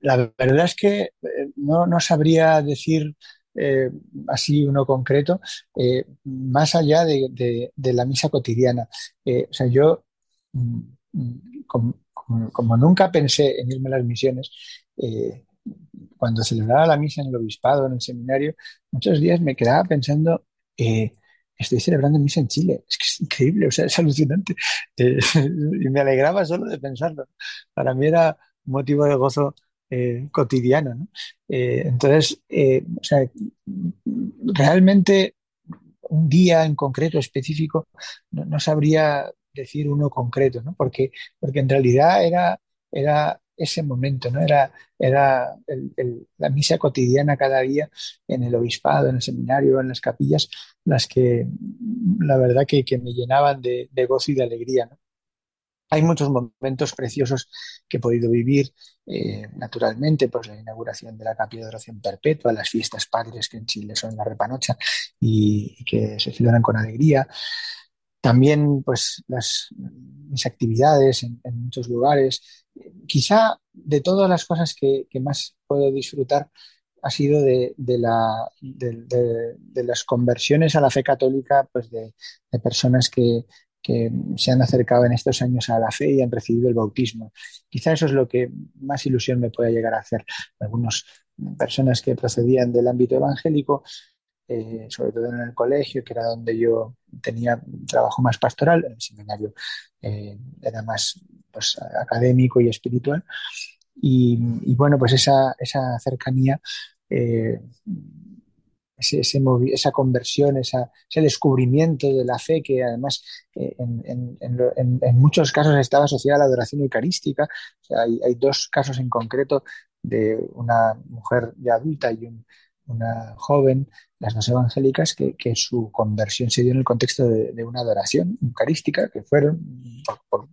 La verdad es que no, no sabría decir eh, así uno concreto, eh, más allá de, de, la misa cotidiana. Eh, o sea, yo, como, como, como, nunca pensé en irme a las misiones, eh, cuando celebraba la misa en el obispado, en el seminario, muchos días me quedaba pensando, eh, estoy celebrando misa en Chile, es que es increíble, o sea, es alucinante. Eh, y me alegraba solo de pensarlo. Para mí era motivo de gozo eh, cotidiano. ¿no? Entonces, o sea, realmente un día en concreto, específico, no, no sabría decir uno concreto, ¿no? porque, porque en realidad era, era ese momento, ¿no? Era, era la misa cotidiana cada día en el obispado, en el seminario, en las capillas, las que la verdad que, me llenaban de, de, gozo y de alegría, ¿no? Hay muchos momentos preciosos que he podido vivir, eh, naturalmente, pues la inauguración de la capilla de oración perpetua, las fiestas padres que en Chile son la repanocha y que se celebran con alegría. También, pues, las, mis actividades en, muchos lugares, quizá de todas las cosas que, más puedo disfrutar ha sido de, de, la, de, de, las conversiones a la fe católica pues de, personas que, que, se han acercado en estos años a la fe y han recibido el bautismo. Quizá eso es lo que más ilusión me puede llegar a hacer. Algunas personas que procedían del ámbito evangélico, eh, sobre todo en el colegio, que era donde yo tenía un trabajo más pastoral, en el seminario eh, era más pues, académico y espiritual. Y, y, bueno, pues esa, esa cercanía eh, ese, ese esa conversión, esa, ese descubrimiento de la fe que además eh, en, en- en- en muchos casos estaba asociada a la adoración eucarística. O sea, hay, hay dos casos en concreto de una mujer ya adulta y un- una joven, las dos evangélicas, que, que su conversión se dio en el contexto de, de una adoración eucarística, que fueron por, por-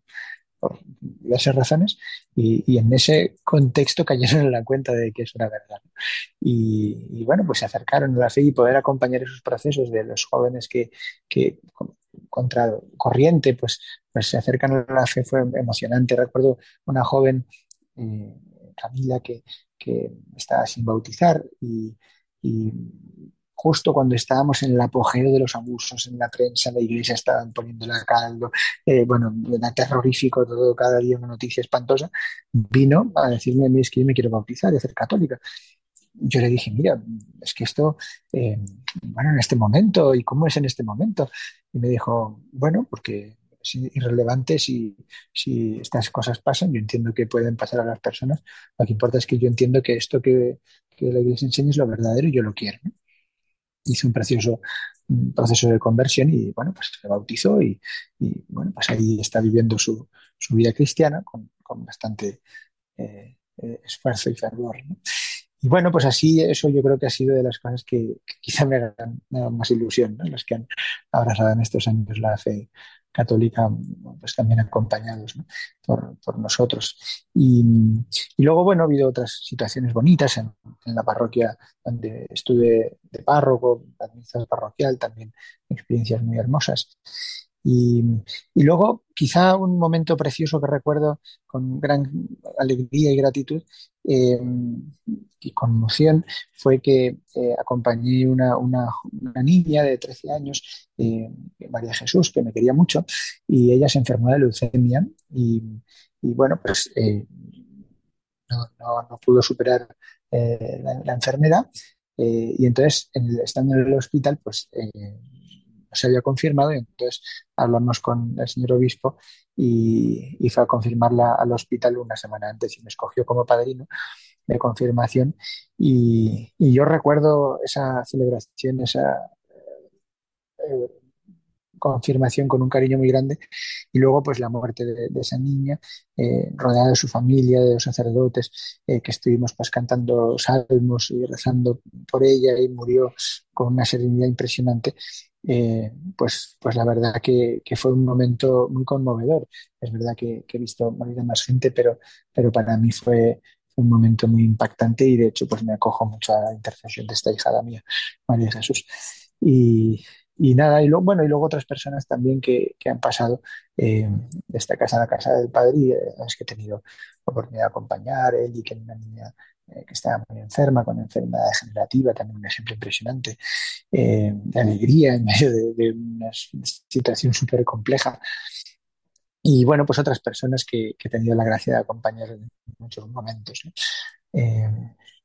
por diversas razones, y, y en ese contexto cayeron en la cuenta de que eso era verdad. ¿no? Y, y bueno, pues se acercaron a la fe y poder acompañar esos procesos de los jóvenes que, que con- contra corriente, pues, pues se acercan a la fe fue emocionante. Recuerdo una joven, eh, Camila, que, que estaba sin bautizar y, y justo cuando estábamos en el apogeo de los abusos en la prensa, en la iglesia estaban poniéndola a caldo, eh, bueno, era terrorífico todo, cada día una noticia espantosa, vino a decirme, "Mira, es que yo me quiero bautizar y hacer católica. Yo le dije, mira, es que esto, eh, bueno, en este momento, ¿y cómo es en este momento? Y me dijo, bueno, porque es irrelevante si, estas cosas pasan, yo entiendo que pueden pasar a las personas, lo que importa es que yo entiendo que esto que, que la iglesia enseña es lo verdadero y yo lo quiero. Hizo un precioso proceso de conversión y bueno, pues se bautizó y, bueno, pues ahí está viviendo su, su vida cristiana con, con bastante eh, eh, esfuerzo y fervor. Y bueno, pues así eso yo creo que ha sido de las cosas que, quizá me hagan, me hagan más ilusión. Los que han abrazado en estos años la fe católica, pues también acompañados por, por, nosotros. Y, y, luego, bueno, ha habido otras situaciones bonitas en, en, la parroquia donde estuve de párroco, administrador parroquial, también experiencias muy hermosas. Y, luego, quizá un momento precioso que recuerdo con gran alegría y gratitud eh, y conmoción fue que eh, acompañé una, una, niña de 13 años, eh, María Jesús, que me quería mucho, y ella se enfermó de leucemia y, y bueno, pues no, no, no, pudo superar la, la, enfermedad y entonces, en el, estando en el hospital, pues se había confirmado y entonces hablamos con el señor obispo y, y, fue a confirmarla al hospital una semana antes y me escogió como padrino de confirmación. Y, y yo recuerdo esa celebración, esa eh, confirmación con un cariño muy grande y luego pues la muerte de, de esa niña eh, rodeada de su familia, de los sacerdotes eh, que estuvimos pues cantando salmos y rezando por ella y murió con una serenidad impresionante eh, pues, pues la verdad que, que, fue un momento muy conmovedor. Es verdad que, que, he visto morir a más gente, pero, pero para mí fue un momento muy impactante y de hecho pues me acojo mucho a la intercesión de esta hijada mía, María Jesús. Y, y nada, y luego, bueno, y luego otras personas también que, que han pasado eh, de esta casa a la casa del padre y eh, es que he tenido la oportunidad de acompañar él y que una niña eh, que estaba muy enferma, con enfermedad degenerativa, también un ejemplo impresionante eh, de alegría en medio de, una situación súper compleja. Y bueno, pues otras personas que, que, he tenido la gracia de acompañar en muchos momentos.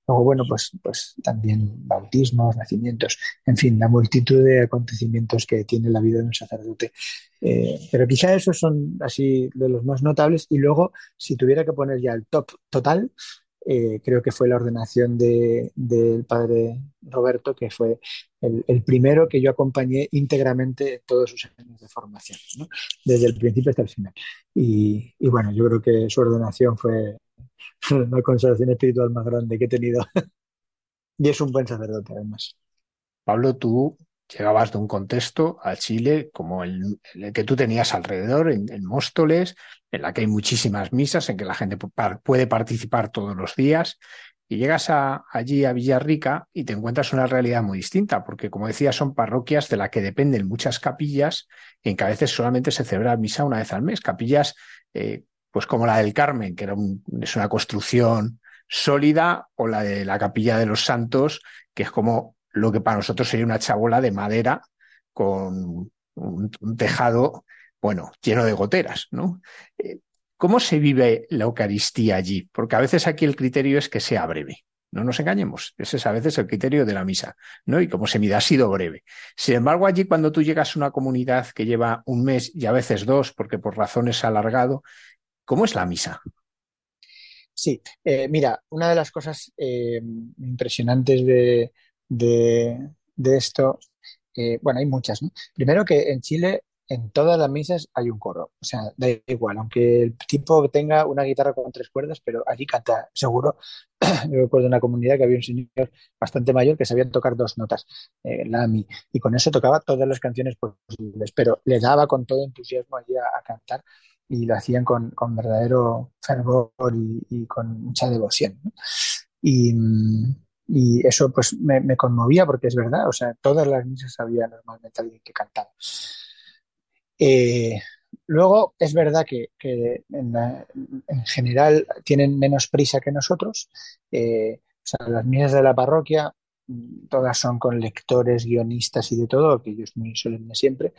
Luego, bueno, pues, pues también bautismos, nacimientos, en fin, la multitud de acontecimientos que tiene la vida de un sacerdote. Eh, pero quizá esos son así de los más notables. Y luego, si tuviera que poner ya el top total, eh, creo que fue la ordenación del de, padre Roberto, que fue el, el, primero que yo acompañé íntegramente en todos sus años de formación, desde el principio hasta el final. Y, y, bueno, yo creo que su ordenación fue la consolación espiritual más grande que he tenido. y es un buen sacerdote, además. Pablo, tú llegabas de un contexto a Chile como el, el que tú tenías alrededor, en, en, Móstoles, en la que hay muchísimas misas, en que la gente puede participar todos los días, y llegas allí a Villarrica y te encuentras una realidad muy distinta, porque como decía, son parroquias de la que dependen muchas capillas, en que a veces solamente se celebra misa una vez al mes, capillas eh, pues como la del Carmen, que era es una construcción sólida, o la de la capilla de los santos, que es como lo que para nosotros sería una chabola de madera con un, un tejado, bueno, lleno de goteras, ¿no? Eh, ¿Cómo se vive la Eucaristía allí? Porque a veces aquí el criterio es que sea breve. No nos engañemos, ese es a veces el criterio de la misa, ¿no? Y como se mide, ha sido breve. Sin embargo, allí cuando tú llegas a una comunidad que lleva un mes y a veces dos, porque por razones ha alargado, ¿cómo es la misa? Sí, eh, mira, una de las cosas eh, impresionantes de, de, esto, eh, bueno, hay muchas, ¿no? Primero que en Chile en todas las misas hay un coro, o sea, da igual, aunque el tipo tenga una guitarra con tres cuerdas, pero allí canta seguro. Yo recuerdo una comunidad que había un señor bastante mayor que sabía tocar dos notas, la mi, y con eso tocaba todas las canciones posibles, pero le daba con todo entusiasmo allí a cantar y lo hacían con, con verdadero fervor y, con mucha devoción. Y, y eso pues me, conmovía porque es verdad, o sea, todas las misas había normalmente alguien que cantaba. Eh, luego es verdad que, que en, general tienen menos prisa que nosotros. Eh, o sea, las misas de la parroquia todas son con lectores, guionistas y de todo, que ellos muy solemnes siempre.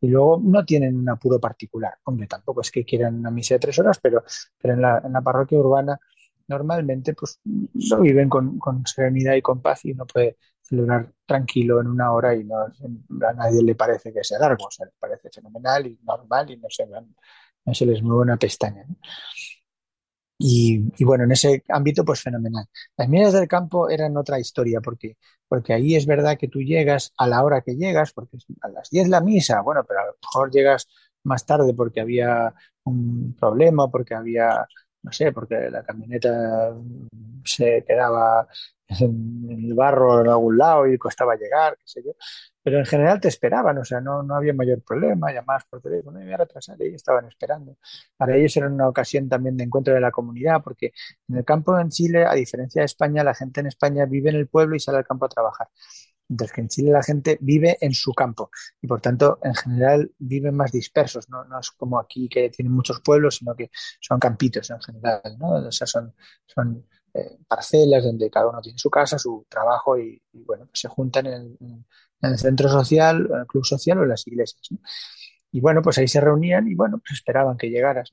Y luego no tienen un apuro particular. Hombre, tampoco es que quieran una misa de tres horas, pero, pero en la, en la parroquia urbana normalmente pues lo viven con, con serenidad y con paz y uno puede celebrar tranquilo en una hora y no, a nadie le parece que sea largo, o sea, le parece fenomenal y normal y no se, no se les mueve una pestaña. Y, bueno, en ese ámbito, pues fenomenal. Las misas del campo eran otra historia, porque, porque ahí es verdad que tú llegas a la hora que llegas, porque a las 10 la misa, bueno, pero a lo mejor llegas más tarde porque había un problema, porque había, no sé, porque la camioneta se quedaba en el barro en algún lado y costaba llegar, qué sé yo. Pero en general te esperaban, o sea, no, no había mayor problema, llamabas por teléfono y me voy a retrasar, y estaban esperando. Para ellos era una ocasión también de encuentro de la comunidad, porque en el campo en Chile, a diferencia de España, la gente en España vive en el pueblo y sale al campo a trabajar. Mientras que en Chile la gente vive en su campo y por tanto en general viven más dispersos, no, no es como aquí que tienen muchos pueblos, sino que son campitos en general, ¿no? O sea, son, son eh, parcelas donde cada uno tiene su casa, su trabajo y, bueno, se juntan en el, en el centro social, en el club social o en las iglesias. Y bueno, pues ahí se reunían y bueno, pues esperaban que llegaras.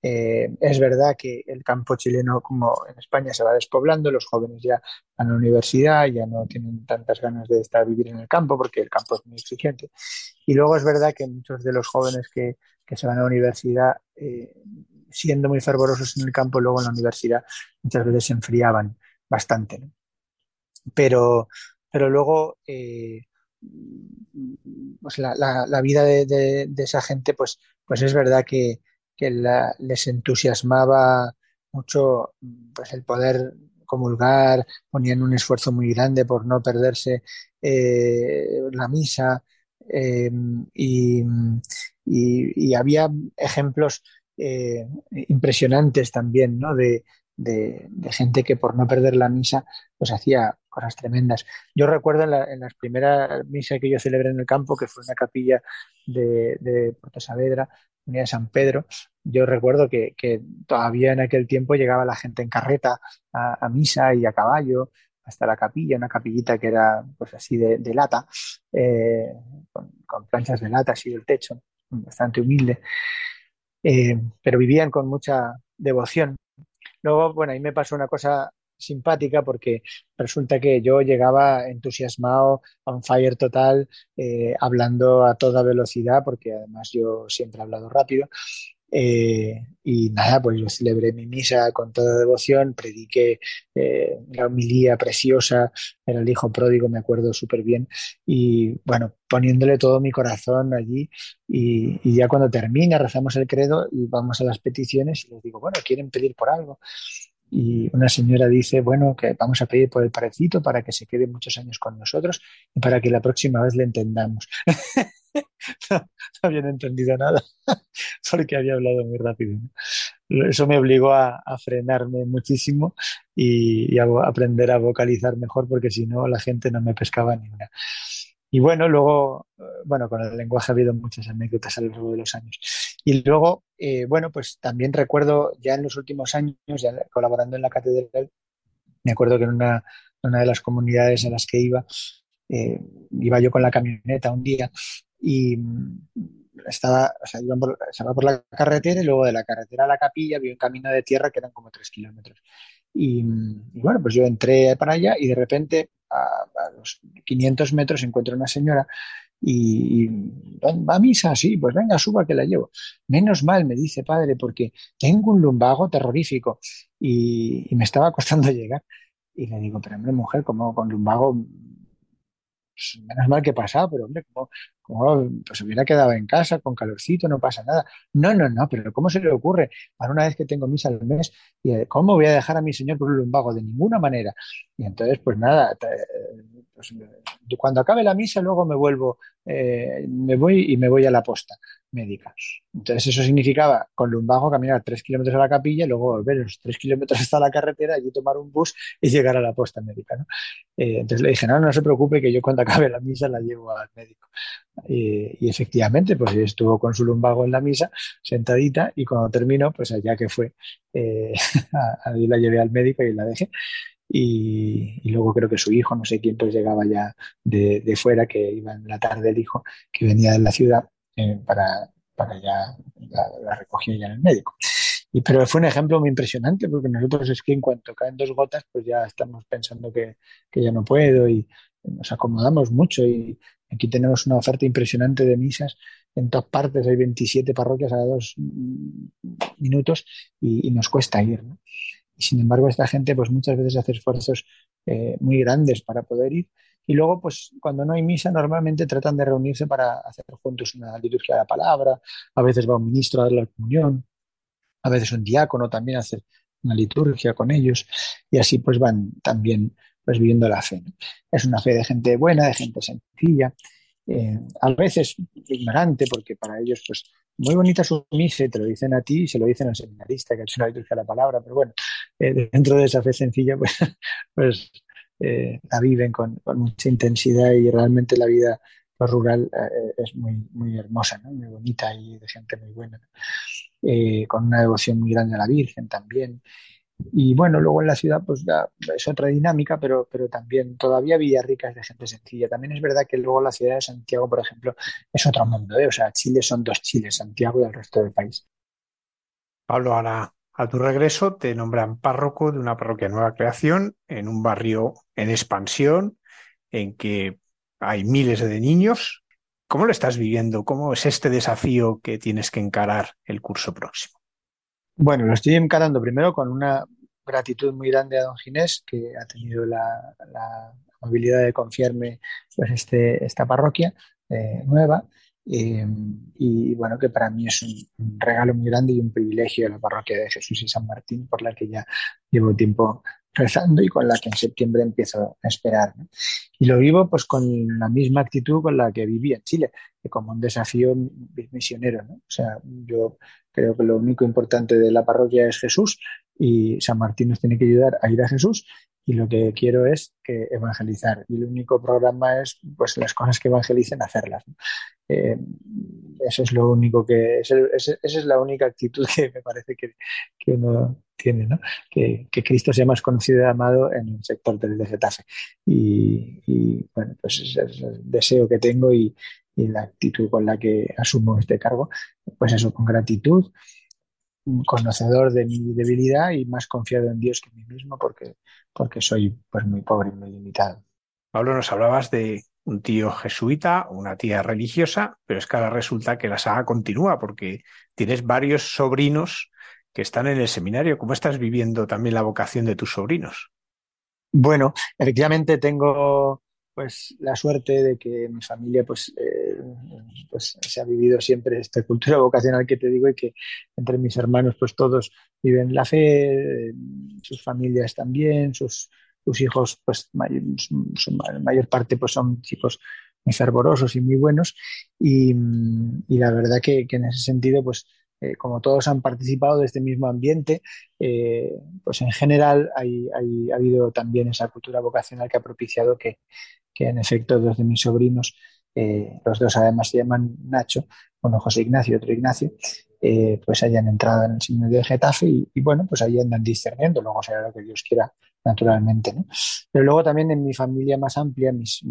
Eh, es verdad que el campo chileno, como en España, se va despoblando, los jóvenes ya van a la universidad, ya no tienen tantas ganas de estar vivir en el campo porque el campo es muy exigente. Y luego es verdad que muchos de los jóvenes que, que se van a la universidad, eh, siendo muy fervorosos en el campo, luego en la universidad muchas veces se enfriaban bastante. Pero, pero luego eh, pues la, la, vida de, de, esa gente, pues, pues es verdad que, que les entusiasmaba mucho pues el poder comulgar, ponían un esfuerzo muy grande por no perderse eh, la misa eh, y, y, había ejemplos eh, impresionantes también, ¿no? De, gente que por no perder la misa pues hacía cosas tremendas. Yo recuerdo en, la, en las primeras misas que yo celebré en el campo, que fue una capilla de, de Puerto Saavedra, unidad de San Pedro, yo recuerdo que, todavía en aquel tiempo llegaba la gente en carreta a, misa y a caballo hasta la capilla, una capillita que era pues así de, de lata, eh, con, con, planchas de lata así del techo, bastante humilde, eh, pero vivían con mucha devoción. Luego, bueno, ahí me pasó una cosa simpática porque resulta que yo llegaba entusiasmado, on fire total, eh, hablando a toda velocidad, porque además yo siempre he hablado rápido. Eh, y nada, pues yo celebré mi misa con toda devoción, prediqué eh, la homilía preciosa, era el hijo pródigo, me acuerdo súper bien, y bueno, poniéndole todo mi corazón allí, y, y, ya cuando termina rezamos el credo y vamos a las peticiones y les digo, bueno, ¿quieren pedir por algo? Y una señora dice, bueno, que vamos a pedir por el parecito para que se quede muchos años con nosotros y para que la próxima vez le entendamos. no, no, habían entendido nada porque había hablado muy rápido. Eso me obligó a, a frenarme muchísimo y, y, a aprender a vocalizar mejor porque si no la gente no me pescaba ni una. Y bueno, luego, bueno, con el lenguaje ha habido muchas anécdotas a lo largo de los años. Y luego, eh, bueno, pues también recuerdo ya en los últimos años, ya colaborando en la catedral, me acuerdo que en una, una de las comunidades a las que iba, eh, iba yo con la camioneta un día y estaba, o sea, por, por la carretera y luego de la carretera a la capilla había un camino de tierra que eran como tres kilómetros. Y, y, bueno, pues yo entré para allá y de repente a, los 500 metros encuentro una señora y, y, va a misa, sí, pues venga, suba que la llevo. Menos mal, me dice padre, porque tengo un lumbago terrorífico y, y me estaba costando llegar. Y le digo, pero hombre, mujer, como con lumbago, pues, menos mal que he pasado, pero hombre, como, como pues hubiera quedado en casa con calorcito, no pasa nada. No, no, no, pero ¿cómo se le ocurre? Para una vez que tengo misa al mes, eh, ¿cómo voy a dejar a mi señor por un lumbago? De ninguna manera. Y entonces, pues nada, te- pues, cuando acabe la misa, luego me vuelvo, eh, me voy y me voy a la posta médica. Entonces eso significaba con lumbago caminar tres kilómetros a la capilla luego volver los tres kilómetros hasta la carretera y tomar un bus y llegar a la posta médica, ¿no? Eh, entonces le dije, no, no se preocupe que yo cuando acabe la misa la llevo al médico. Y, efectivamente, pues estuvo con su lumbago en la misa, sentadita, y cuando terminó, pues allá que fue, eh, la llevé al médico y la dejé. Y, y luego creo que su hijo, no sé quién, pues llegaba ya de, de fuera, que iba en la tarde el hijo, que venía de la ciudad eh, para, para ya la, la recogió ya en el médico. Y, pero fue un ejemplo muy impresionante porque nosotros es que en cuanto caen dos gotas, pues ya estamos pensando que, que ya no puedo y nos acomodamos mucho y aquí tenemos una oferta impresionante de misas. En todas partes hay 27 parroquias a dos mm, minutos y, y nos cuesta ir, ¿no? Y sin embargo, esta gente pues muchas veces hace esfuerzos eh, muy grandes para poder ir. Y luego, pues cuando no hay misa, normalmente tratan de reunirse para hacer juntos una liturgia de la palabra. A veces va un ministro a dar la comunión, a veces un diácono también a hacer una liturgia con ellos. Y así pues van también pues viviendo la fe. Es una fe de gente buena, de gente sencilla, eh, a veces ignorante, porque para ellos pues muy bonita su misa, te lo dicen a ti y se lo dicen al seminarista que ha hecho una liturgia de la palabra, pero bueno, eh, dentro de esa fe sencilla, pues, pues eh, la viven con, con, mucha intensidad y realmente la vida rural eh, es muy, muy hermosa, ¿no? muy bonita y de gente muy buena, ¿no? Eh, con una devoción muy grande a la Virgen también. Y bueno, luego en la ciudad pues ya es otra dinámica, pero, pero también todavía Villarrica es de gente sencilla. También es verdad que luego la ciudad de Santiago, por ejemplo, es otro mundo, ¿eh? O sea, Chile son dos Chiles, Santiago y el resto del país. Pablo, ahora a tu regreso te nombran párroco de una parroquia nueva creación en un barrio en expansión en que hay miles de niños. ¿Cómo lo estás viviendo? ¿Cómo es este desafío que tienes que encarar el curso próximo? Bueno, lo estoy encarando primero con una gratitud muy grande a don Ginés, que ha tenido la, la amabilidad de confiarme pues este, esta parroquia eh, nueva. Eh, y bueno, que para mí es un, regalo muy grande y un privilegio la parroquia de Jesús y San Martín, por la que ya llevo tiempo rezando y con la que en septiembre empiezo a esperar. ¿no? Y lo vivo pues con la misma actitud con la que viví en Chile, que como un desafío misionero. ¿no? O sea, yo creo que lo único importante de la parroquia es Jesús y San Martín nos tiene que ayudar a ir a Jesús y lo que quiero es que evangelizar. Y el único programa es pues las cosas que evangelicen hacerlas eh, eso es lo único que esa es, es la única actitud que me parece que, que uno tiene ¿no? que, que, Cristo sea más conocido y amado en el sector del de Getafe. Y, y bueno pues ese es el deseo que tengo y, y la actitud con la que asumo este cargo pues eso con gratitud conocedor de mi debilidad y más confiado en Dios que en mí mismo porque, porque soy pues muy pobre y muy limitado. Pablo, nos hablabas de un tío jesuita, una tía religiosa, pero es que ahora resulta que la saga continúa porque tienes varios sobrinos que están en el seminario. ¿Cómo estás viviendo también la vocación de tus sobrinos? Bueno, efectivamente tengo pues la suerte de que mi familia pues, eh, pues se ha vivido siempre esta cultura vocacional que te digo y que entre mis hermanos pues todos viven la fe, sus familias también, sus, sus hijos pues mayor, parte pues son chicos muy fervorosos y muy buenos. Y, y la verdad que, en ese sentido pues eh, como todos han participado de este mismo ambiente, eh, pues en general hay, hay, ha habido también esa cultura vocacional que ha propiciado que, que en efecto dos de mis sobrinos, eh, los dos además se llaman Nacho, uno José Ignacio y otro Ignacio, eh, pues hayan entrado en el seminario de Getafe y, bueno, pues ahí andan discerniendo, luego será lo que Dios quiera naturalmente. ¿no? Pero luego también en mi familia más amplia, mis,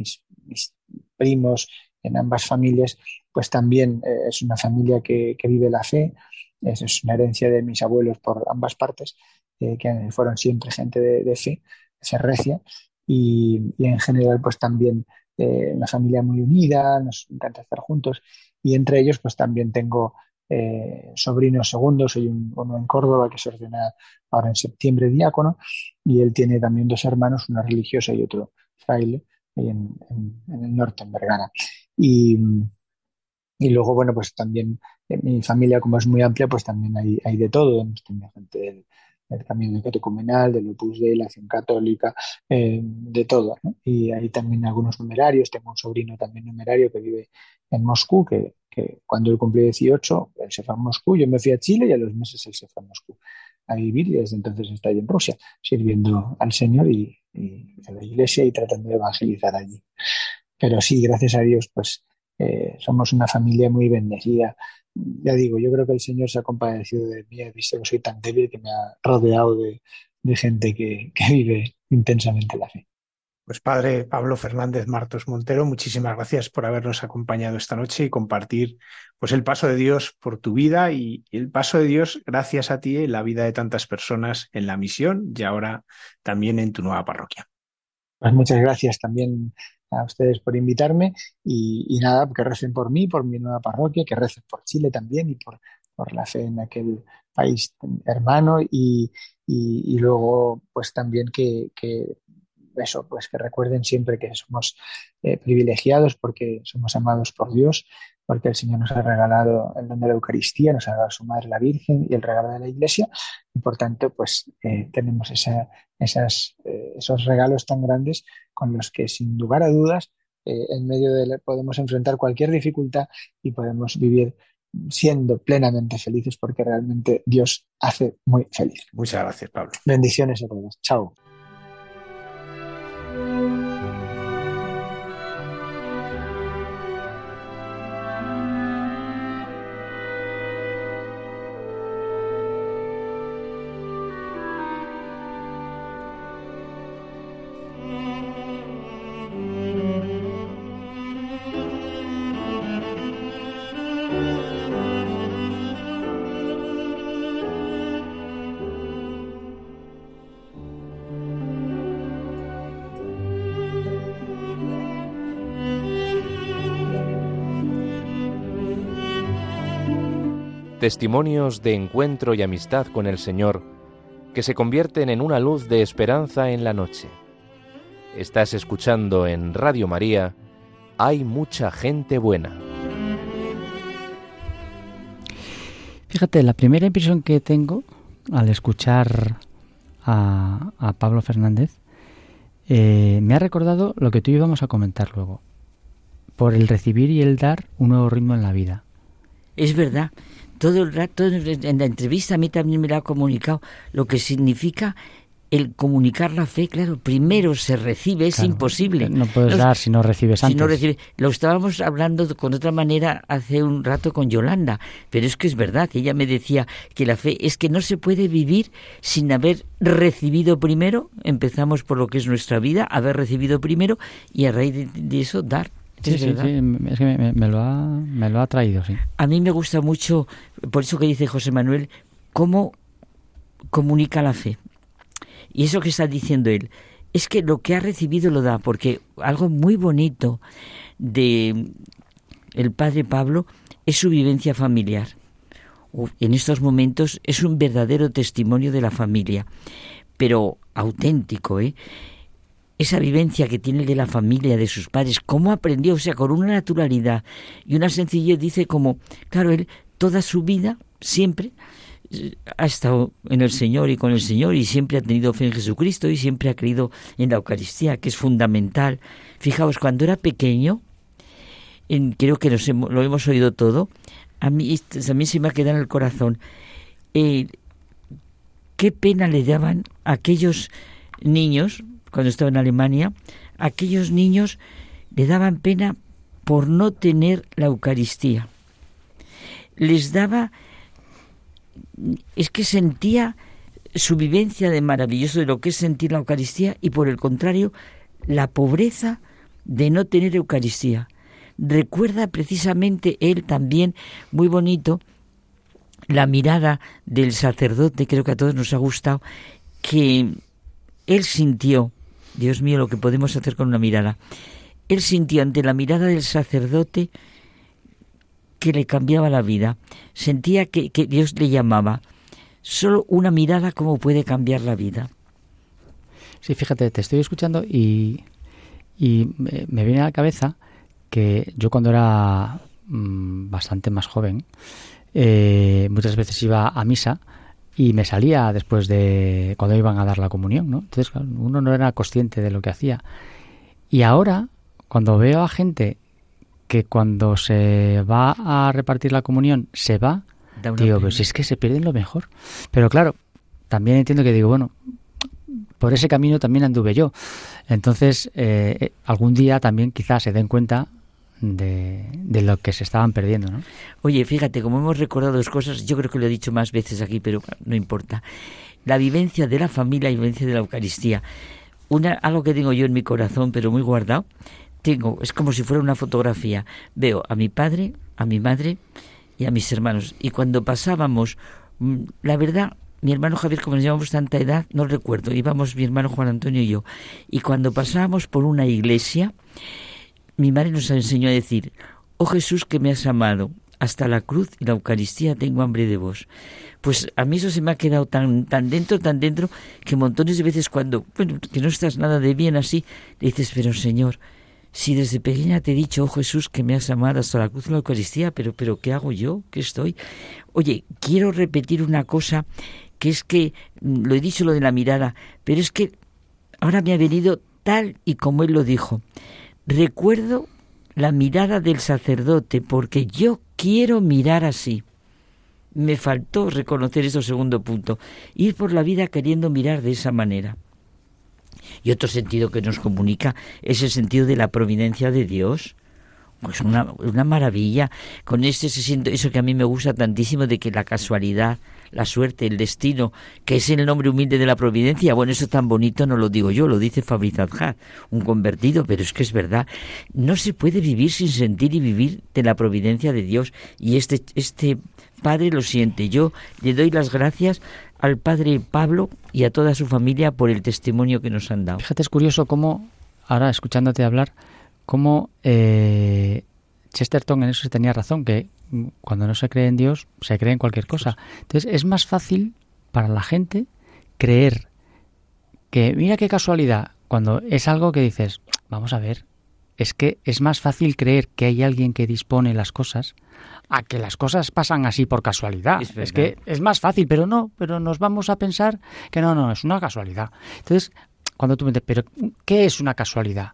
primos en ambas familias, pues también eh, es una familia que, vive la fe, es, una herencia de mis abuelos por ambas partes, eh, que fueron siempre gente de, de fe, se recia, y, y, en general pues también eh, una familia muy unida, nos encanta estar juntos, y entre ellos pues también tengo eh, sobrinos segundos, soy un, uno en Córdoba que se ordena ahora en septiembre diácono, y él tiene también dos hermanos, una religiosa y otro fraile, en, en- en el norte, en Vergara. Y, y luego, bueno, pues también en mi familia, como es muy amplia, pues también hay, hay de todo. Hemos tenido gente del, del Camino Catecumenal, del Opus Dei, la Acción Católica, eh, de todo. Y hay también algunos numerarios. Tengo un sobrino también numerario que vive en Moscú, que, cuando él cumplió 18, él se fue a Moscú, yo me fui a Chile y a los meses él se fue a Moscú a vivir y desde entonces está ahí en Rusia, sirviendo al Señor y a la iglesia y tratando de evangelizar allí. Pero sí, gracias a Dios, pues eh, somos una familia muy bendecida. Ya digo, yo creo que el Señor se ha compadecido de mí, ha visto que soy tan débil que me ha rodeado de, de gente que, que vive intensamente la fe. Pues padre Pablo Fernández Martos Montero, muchísimas gracias por habernos acompañado esta noche y compartir pues el paso de Dios por tu vida y el paso de Dios gracias a ti en la vida de tantas personas en la misión y ahora también en tu nueva parroquia. Pues muchas gracias también a ustedes por invitarme y, y nada, que recen por mí, por mi nueva parroquia, que recen por Chile también y por, por la fe en aquel país hermano y, y, y luego pues también que, que eso, pues que recuerden siempre que somos eh, privilegiados porque somos amados por Dios, porque el Señor nos ha regalado el don de la Eucaristía, nos ha dado su Madre la Virgen y el regalo de la Iglesia, y por tanto, pues eh, tenemos esa, esas, eh, esos regalos tan grandes con los que, sin lugar a dudas, en medio de la- podemos enfrentar cualquier dificultad y podemos vivir siendo plenamente felices porque realmente Dios hace muy feliz. Muchas gracias, Pablo. Bendiciones a todos. Chao. Testimonios de encuentro y amistad con el Señor que se convierten en una luz de esperanza en la noche. Estás escuchando en Radio María Hay mucha gente buena. Fíjate, la primera impresión que tengo al escuchar a, Pablo Fernández eh, me ha recordado lo que tú íbamos a comentar luego. Por el recibir y el dar un nuevo ritmo en la vida. Es verdad. Todo el rato en la entrevista a mí también me lo ha comunicado lo que significa el comunicar la fe. Claro, primero se recibe, es Claro, imposible. No puedes dar si no recibes Si antes. no recibe, lo estábamos hablando con otra manera hace un rato con Yolanda, pero es que es verdad, ella me decía que la fe es que no se puede vivir sin haber recibido primero, empezamos por lo que es nuestra vida, haber recibido primero y a raíz de, de eso dar. Sí, Es sí, verdad. sí, es que me, me- lo ha, me lo ha traído, sí. A mí me gusta mucho, por eso que dice José Manuel, cómo comunica la fe. Y eso que está diciendo él, es que lo que ha recibido lo da, porque algo muy bonito de el padre Pablo es su vivencia familiar. En estos momentos es un verdadero testimonio de la familia, pero auténtico, ¿eh? Esa vivencia que tiene de la familia, de sus padres, cómo aprendió, o sea, con una naturalidad y una sencillez, dice como, claro, él toda su vida, siempre, eh, ha estado en el Señor y con el Señor y siempre ha tenido fe en Jesucristo y siempre ha creído en la Eucaristía, que es fundamental. Fijaos, cuando era pequeño, en- creo que nos hemos- lo hemos oído todo, a mí esto también se me ha quedado en el corazón. eh, qué pena le daban a aquellos niños, cuando estaba en Alemania, aquellos niños le daban pena por no tener la Eucaristía. Les daba, es que sentía su vivencia de maravilloso de lo que es sentir la Eucaristía y por el contrario, la pobreza de no tener Eucaristía. Recuerda precisamente él también, muy bonito, la mirada del sacerdote, creo que a todos nos ha gustado, que él sintió, Dios mío, lo que podemos hacer con una mirada, él sintió ante la mirada del sacerdote que le cambiaba la vida, sentía que, que Dios le llamaba. Solo una mirada cómo puede cambiar la vida. Sí, fíjate, te estoy escuchando y, Y me, me viene a la cabeza que yo cuando era mm, bastante más joven, eh, muchas veces iba a misa y me salía después de cuando iban a dar la comunión, ¿no? Entonces claro, uno no era consciente de lo que hacía. Y ahora, cuando veo a gente que cuando se va a repartir la comunión se va, digo, pena. pues es que se pierden lo mejor. Pero claro, también entiendo que digo, bueno, por ese camino también anduve yo. Entonces, eh, eh, algún día también quizás se den cuenta de, lo que se estaban perdiendo, ¿no? Oye, fíjate, como hemos recordado dos cosas, yo creo que lo he dicho más veces aquí, pero no importa. La vivencia de la familia y la vivencia de la Eucaristía. Una, algo que tengo yo en mi corazón, pero muy guardado, tengo, es como si fuera una fotografía. Veo a mi padre, a mi madre y a mis hermanos. Y cuando pasábamos, mm, la verdad, mi hermano Javier, como nos llevamos tanta edad, no recuerdo, íbamos mi hermano Juan Antonio y yo. Y cuando pasábamos por una iglesia, mi madre nos enseñó a decir, oh Jesús que me has amado, hasta la cruz y la Eucaristía tengo hambre de vos. Pues a mí eso se me ha quedado tan, tan dentro, tan dentro, que montones de veces cuando, bueno, que no estás nada de bien así, le dices, pero Señor, si desde pequeña te he dicho, oh Jesús, que me has amado hasta la cruz y la Eucaristía, pero, pero ¿qué hago yo? ¿Qué estoy? Oye, quiero repetir una cosa, que es que, mm, lo he dicho lo de la mirada, pero es que ahora me ha venido tal y como él lo dijo. Recuerdo la mirada del sacerdote porque yo quiero mirar así. Me faltó reconocer eso segundo punto, ir por la vida queriendo mirar de esa manera. Y otro sentido que nos comunica es el sentido de la providencia de Dios. Pues una, una maravilla. Con este se siente eso que a mí me gusta tantísimo de que la casualidad, la suerte, el destino, que es el nombre humilde de la providencia, bueno, eso tan bonito no lo digo yo, lo dice Fabriz Adjar, un convertido, pero es que es verdad. No se puede vivir sin sentir y vivir de la providencia de Dios. Y este, este padre lo siente. Yo le doy las gracias al padre Pablo y a toda su familia por el testimonio que nos han dado. Fíjate, es curioso cómo, ahora escuchándote hablar, cómo eh, Chesterton en eso se tenía razón, que cuando no se cree en Dios, se cree en cualquier cosa. Entonces es más fácil para la gente creer que, mira qué casualidad, cuando es algo que dices, vamos a ver, es que es más fácil creer que hay alguien que dispone las cosas a que las cosas pasan así por casualidad. Es Es, que es más fácil, pero no, pero nos vamos a pensar que no, no, es una casualidad. Entonces, cuando tú me dices, pero ¿qué es una casualidad?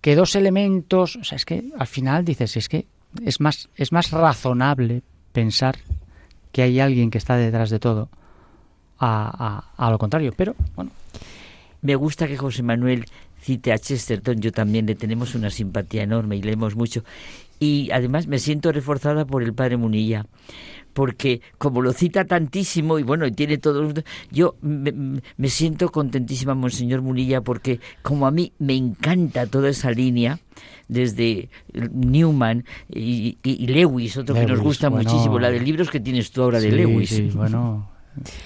Que dos elementos, o sea, es que al final dices, es que es más, es más razonable pensar que hay alguien que está detrás de todo a, a- a lo contrario. Pero, bueno, Me gusta que José Manuel cite a Chesterton, yo también le tenemos una simpatía enorme y leemos mucho. Y además me siento reforzada por el padre Munilla, porque como lo cita tantísimo y bueno, y tiene todo... Yo me, me siento contentísima, Monseñor Munilla, porque como a mí me encanta toda esa línea, desde Newman y, y- y Lewis, otro que nos gusta bueno. muchísimo, la de libros que tienes tú ahora de Lewis. sí, bueno,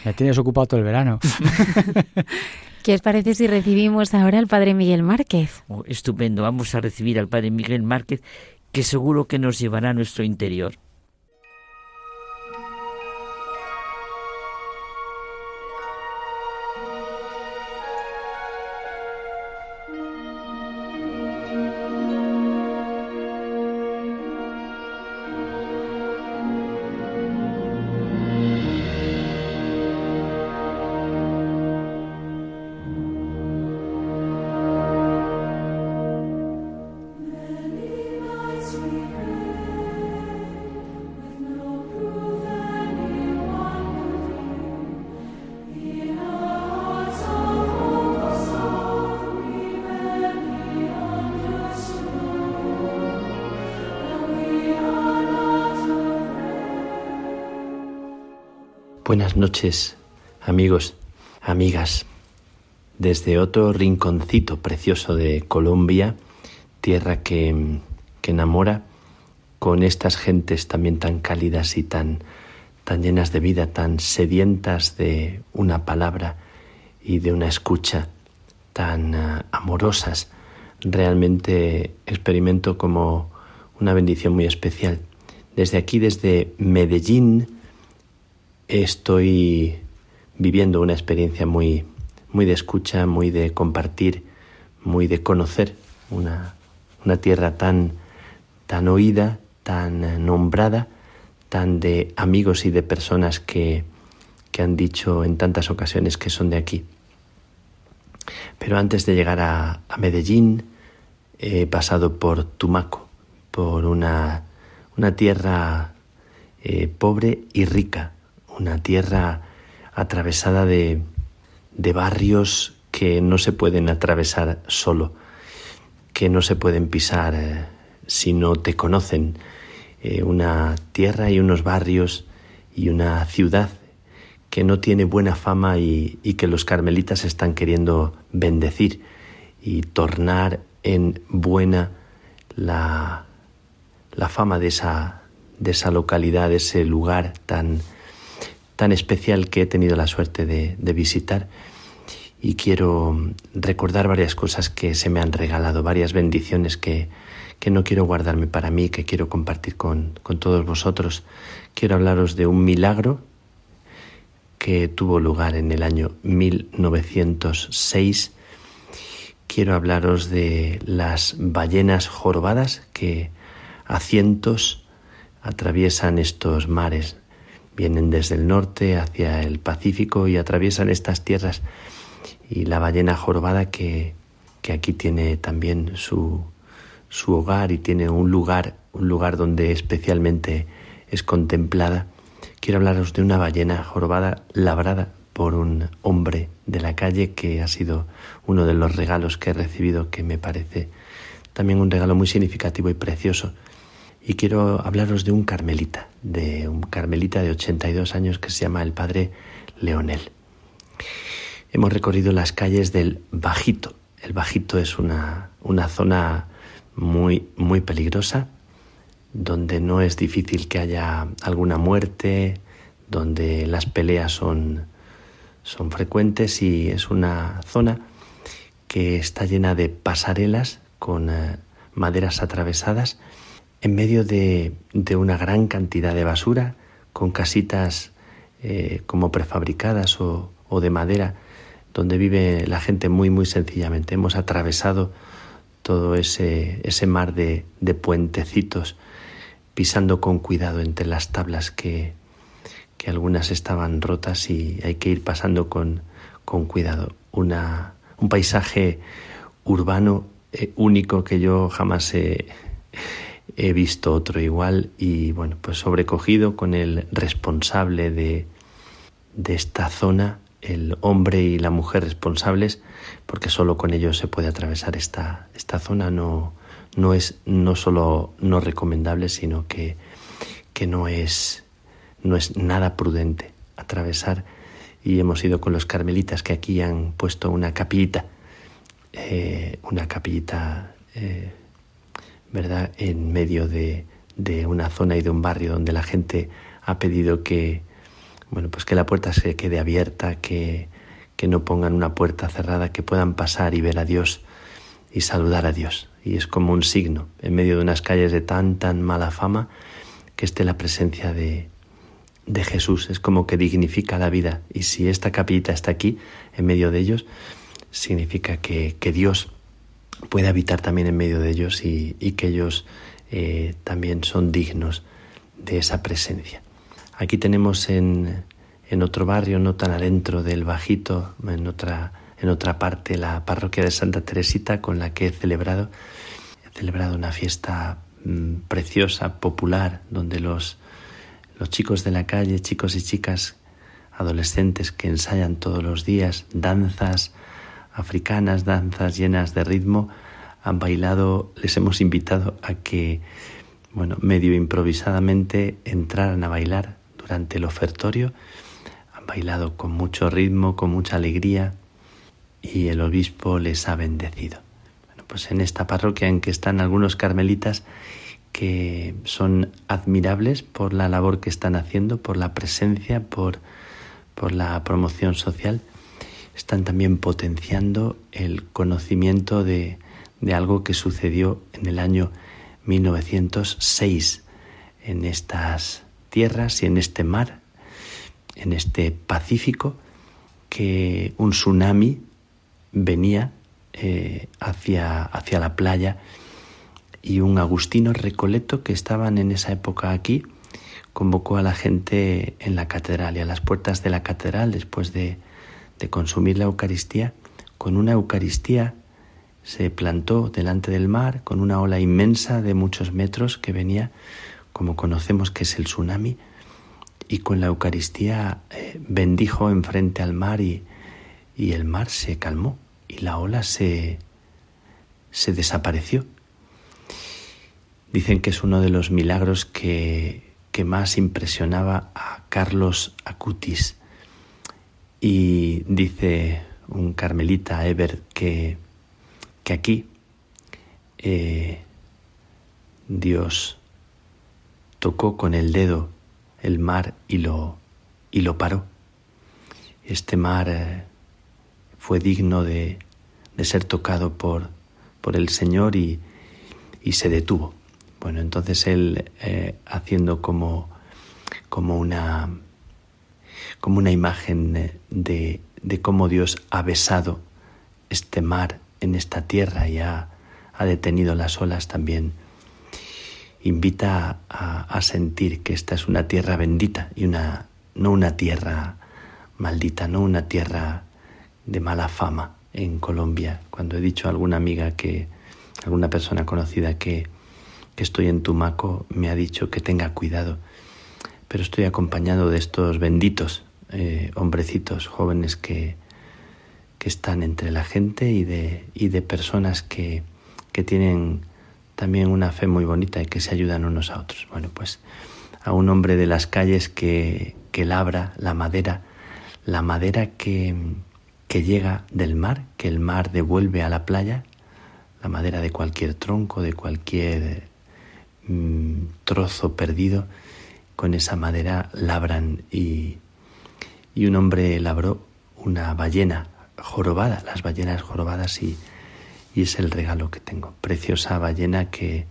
me tienes ocupado todo el verano. ¿Qué os parece si recibimos ahora al padre Miguel Márquez? Oh, estupendo. Vamos a recibir al padre Miguel Márquez, que seguro que nos llevará a nuestro interior. Buenas noches, amigos, amigas. Desde otro rinconcito precioso de Colombia, tierra que, que enamora, con estas gentes también tan cálidas y tan, tan llenas de vida, tan sedientas de una palabra y de una escucha, tan ah, amorosas, realmente experimento como una bendición muy especial. Desde aquí, desde Medellín, estoy viviendo una experiencia muy, muy de escucha, muy de compartir, muy de conocer, una, una tierra tan, tan oída, tan eh, nombrada, tan de amigos y de personas que, que han dicho en tantas ocasiones que son de aquí. Pero antes de llegar a, a Medellín, he pasado por Tumaco, por una, una tierra eh, pobre y rica, una tierra atravesada de, de barrios que no se pueden atravesar solo, que no se pueden pisar eh, si no te conocen, eh, una tierra y unos barrios y una ciudad que no tiene buena fama y, que los carmelitas están queriendo bendecir y tornar en buena la, la fama de esa, de esa localidad, de ese lugar tan, tan especial que he tenido la suerte de, visitar. Y quiero recordar varias cosas que se me han regalado, varias bendiciones que, que no quiero guardarme para mí, que quiero compartir con, con todos vosotros. Quiero hablaros de un milagro que tuvo lugar en el año 1906. Quiero hablaros de las ballenas jorobadas que a cientos atraviesan estos mares. Vienen desde el norte hacia el Pacífico y atraviesan estas tierras. Y la ballena jorobada que, que aquí tiene también su, su hogar y tiene un lugar, un lugar donde especialmente es contemplada. Quiero hablaros de una ballena jorobada labrada por un hombre de la calle que ha sido uno de los regalos que he recibido que me parece también un regalo muy significativo y precioso. Y quiero hablaros de un carmelita, de un carmelita de 82 años que se llama el padre Leonel. Hemos recorrido las calles del Bajito. El Bajito es una, una zona muy, muy peligrosa, donde no es difícil que haya alguna muerte, donde las peleas son, son frecuentes y es una zona que está llena de pasarelas con eh, maderas atravesadas en medio de, una gran cantidad de basura, con casitas eh, como prefabricadas o, de madera, donde vive la gente muy, muy sencillamente. Hemos atravesado todo ese, mar de, puentecitos, pisando con cuidado entre las tablas que, que, algunas estaban rotas y hay que ir pasando con, con cuidado. Una, un paisaje urbano eh, único que yo jamás he, he, visto otro igual y bueno, pues sobrecogido con el responsable de, de esta zona el hombre y la mujer responsables, porque solo con ellos se puede atravesar esta, esta zona. No, no es no solo no recomendable, sino que, que no, es, no es nada prudente atravesar. Y hemos ido con los carmelitas que aquí han puesto una capillita, eh, una capillita, eh, ¿verdad?, en medio de, de una zona y de un barrio donde la gente ha pedido que, bueno, pues que la puerta se quede abierta, que, que no pongan una puerta cerrada, que puedan pasar y ver a Dios y saludar a Dios. Y es como un signo, en medio de unas calles de tan, tan mala fama, que esté la presencia de, de Jesús. Es como que dignifica la vida. Y si esta capillita está aquí, en medio de ellos, significa que, que Dios puede habitar también en medio de ellos y, y que ellos eh, también son dignos de esa presencia. Aquí tenemos en, en otro barrio, no tan adentro del Bajito, en otra, en otra parte, la parroquia de Santa Teresita con la que he celebrado. Celebrado una fiesta mmm, preciosa, popular, donde los, los chicos de la calle, chicos y chicas adolescentes que ensayan todos los días danzas africanas, danzas llenas de ritmo, han bailado, les hemos invitado a que, bueno, medio improvisadamente entraran a bailar durante el ofertorio. Han bailado con mucho ritmo, con mucha alegría y el obispo les ha bendecido. Bueno, pues en esta parroquia en que están algunos carmelitas que son admirables por la labor que están haciendo, por la presencia, por, por la promoción social, están también potenciando el conocimiento de, de algo que sucedió en el año 1906 en estas tierras y en este mar, en este Pacífico, que un tsunami venía eh, hacia, hacia la playa y un agustino recoleto que estaban en esa época aquí convocó a la gente en la catedral y a las puertas de la catedral después de, de consumir la Eucaristía, con una Eucaristía se plantó delante del mar con una ola inmensa de muchos metros que venía, como conocemos que es el tsunami, y con la Eucaristía eh, bendijo enfrente al mar y, y el mar se calmó y la ola se, se desapareció. Dicen que es uno de los milagros que, que más impresionaba a Carlos Acutis. Y dice un carmelita, Eber, que, que aquí eh, Dios tocó con el dedo el mar y lo, y lo paró. Este mar eh, fue digno de, de, ser tocado por, por el Señor y, y, se detuvo. Bueno, entonces él eh, haciendo como, como, una, como una imagen de, de cómo Dios ha besado este mar en esta tierra y ha, detenido las olas también invita a, sentir que esta es una tierra bendita y una no una tierra maldita, no una tierra de mala fama en Colombia. Cuando he dicho a alguna amiga que, alguna persona conocida que estoy en Tumaco, me ha dicho que tenga cuidado. Pero estoy acompañado de estos benditos eh, hombrecitos jóvenes que, que están entre la gente y de, y de personas que, que tienen también una fe muy bonita y que se ayudan unos a otros. Bueno, pues a un hombre de las calles que, que labra la madera, la madera que, que llega del mar, que el mar devuelve a la playa, la madera de cualquier tronco, de cualquier mmm, trozo perdido, con esa madera labran y, y un hombre labró una ballena jorobada, las ballenas jorobadas y, y es el regalo que tengo. Preciosa ballena que,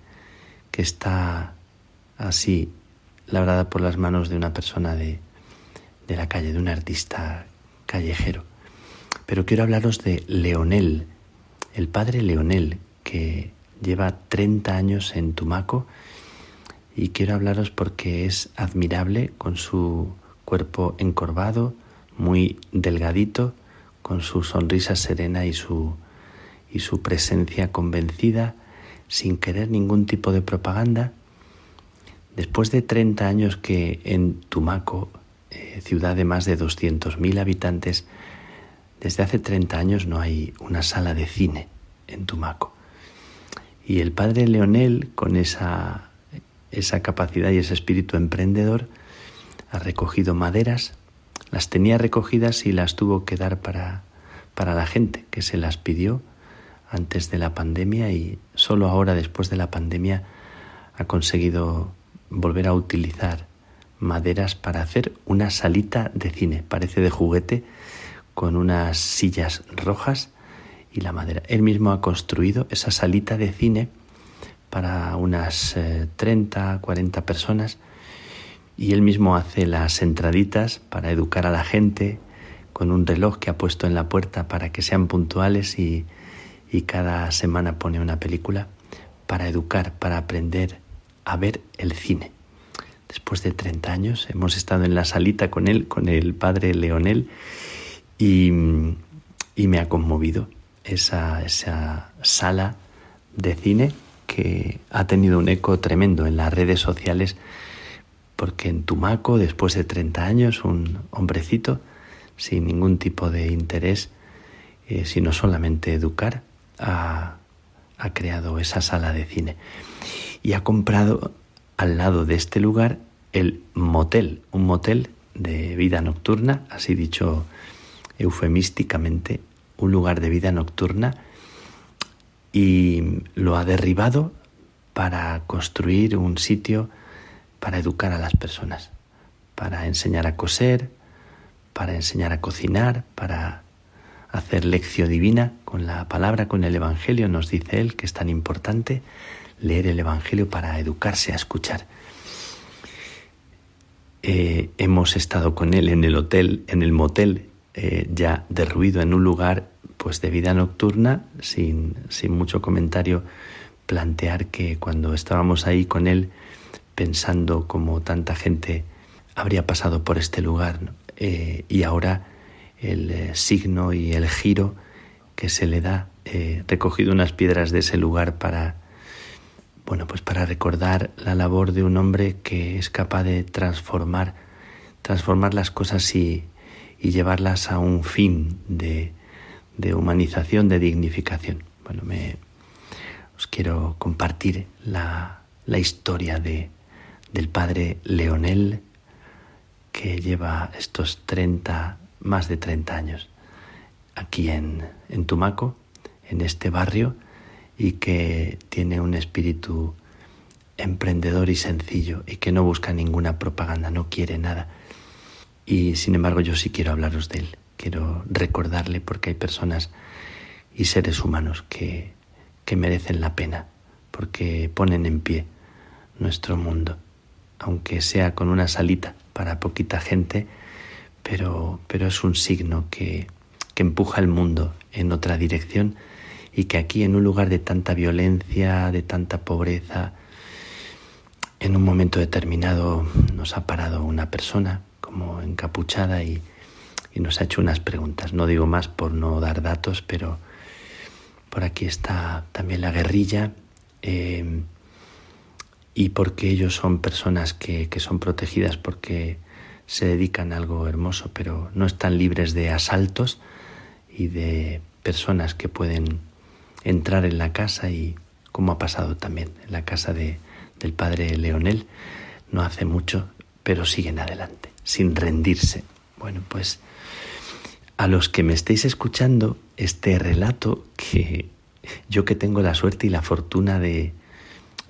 que está así labrada por las manos de una persona de, de la calle, de un artista callejero. Pero quiero hablaros de Leonel, el padre Leonel, que lleva 30 años en Tumaco y quiero hablaros porque es admirable con su cuerpo encorvado, muy delgadito, con su sonrisa serena y su y su presencia convencida, sin querer ningún tipo de propaganda. Después de 30 años que en Tumaco, eh, ciudad de más de 200.000 habitantes, desde hace 30 años no hay una sala de cine en Tumaco. Y el padre Leonel, con esa, esa capacidad y ese espíritu emprendedor, ha recogido maderas, las tenía recogidas y las tuvo que dar para, para la gente que se las pidió antes de la pandemia y solo ahora después de la pandemia ha conseguido volver a utilizar maderas para hacer una salita de cine, parece de juguete, con unas sillas rojas y la madera. Él mismo ha construido esa salita de cine para unas eh, 30, 40 personas y él mismo hace las entraditas para educar a la gente con un reloj que ha puesto en la puerta para que sean puntuales y, y cada semana pone una película para educar, para aprender a ver el cine. Después de 30 años hemos estado en la salita con él, con el padre Leonel, y, y me ha conmovido esa, esa sala de cine que ha tenido un eco tremendo en las redes sociales, porque en Tumaco, después de 30 años, un hombrecito sin ningún tipo de interés, eh, sino solamente educar, ha, ha creado esa sala de cine. Y ha comprado al lado de este lugar el motel, un motel de vida nocturna, así dicho eufemísticamente, un lugar de vida nocturna y lo ha derribado para construir un sitio para educar a las personas, para enseñar a coser, para enseñar a cocinar, para hacer lección divina con la palabra, con el Evangelio, nos dice él que es tan importante leer el Evangelio para educarse a escuchar. Eh, hemos estado con él en el hotel, en el motel, eh, ya derruido en un lugar pues de vida nocturna, sin, sin mucho comentario, plantear que cuando estábamos ahí con él, pensando como tanta gente habría pasado por este lugar. Eh, y ahora el eh, signo y el giro que se le da, eh, recogido unas piedras de ese lugar para, bueno, pues para recordar la labor de un hombre que es capaz de transformar, transformar las cosas y, y llevarlas a un fin de, de humanización, de dignificación. Bueno, me, os quiero compartir la, la historia de, del padre Leonel, que lleva estos 30, más de 30 años aquí en, Tumaco, en este barrio, y que tiene un espíritu emprendedor y sencillo y que no busca ninguna propaganda, no quiere nada. Y sin embargo yo sí quiero hablaros de él, quiero recordarle porque hay personas y seres humanos que, que merecen la pena, porque ponen en pie nuestro mundo, aunque sea con una salita para poquita gente, pero, pero es un signo que, que empuja el mundo en otra dirección y que aquí en un lugar de tanta violencia, de tanta pobreza, en un momento determinado nos ha parado una persona como encapuchada y, y nos ha hecho unas preguntas. No digo más por no dar datos, pero por aquí está también la guerrilla eh, y porque ellos son personas que, que son protegidas porque se dedican a algo hermoso, pero no están libres de asaltos y de personas que pueden entrar en la casa y como ha pasado también en la casa de, del padre Leonel, no hace mucho, pero siguen adelante, sin rendirse. Bueno, pues a los que me estéis escuchando este relato que yo que tengo la suerte y la fortuna de,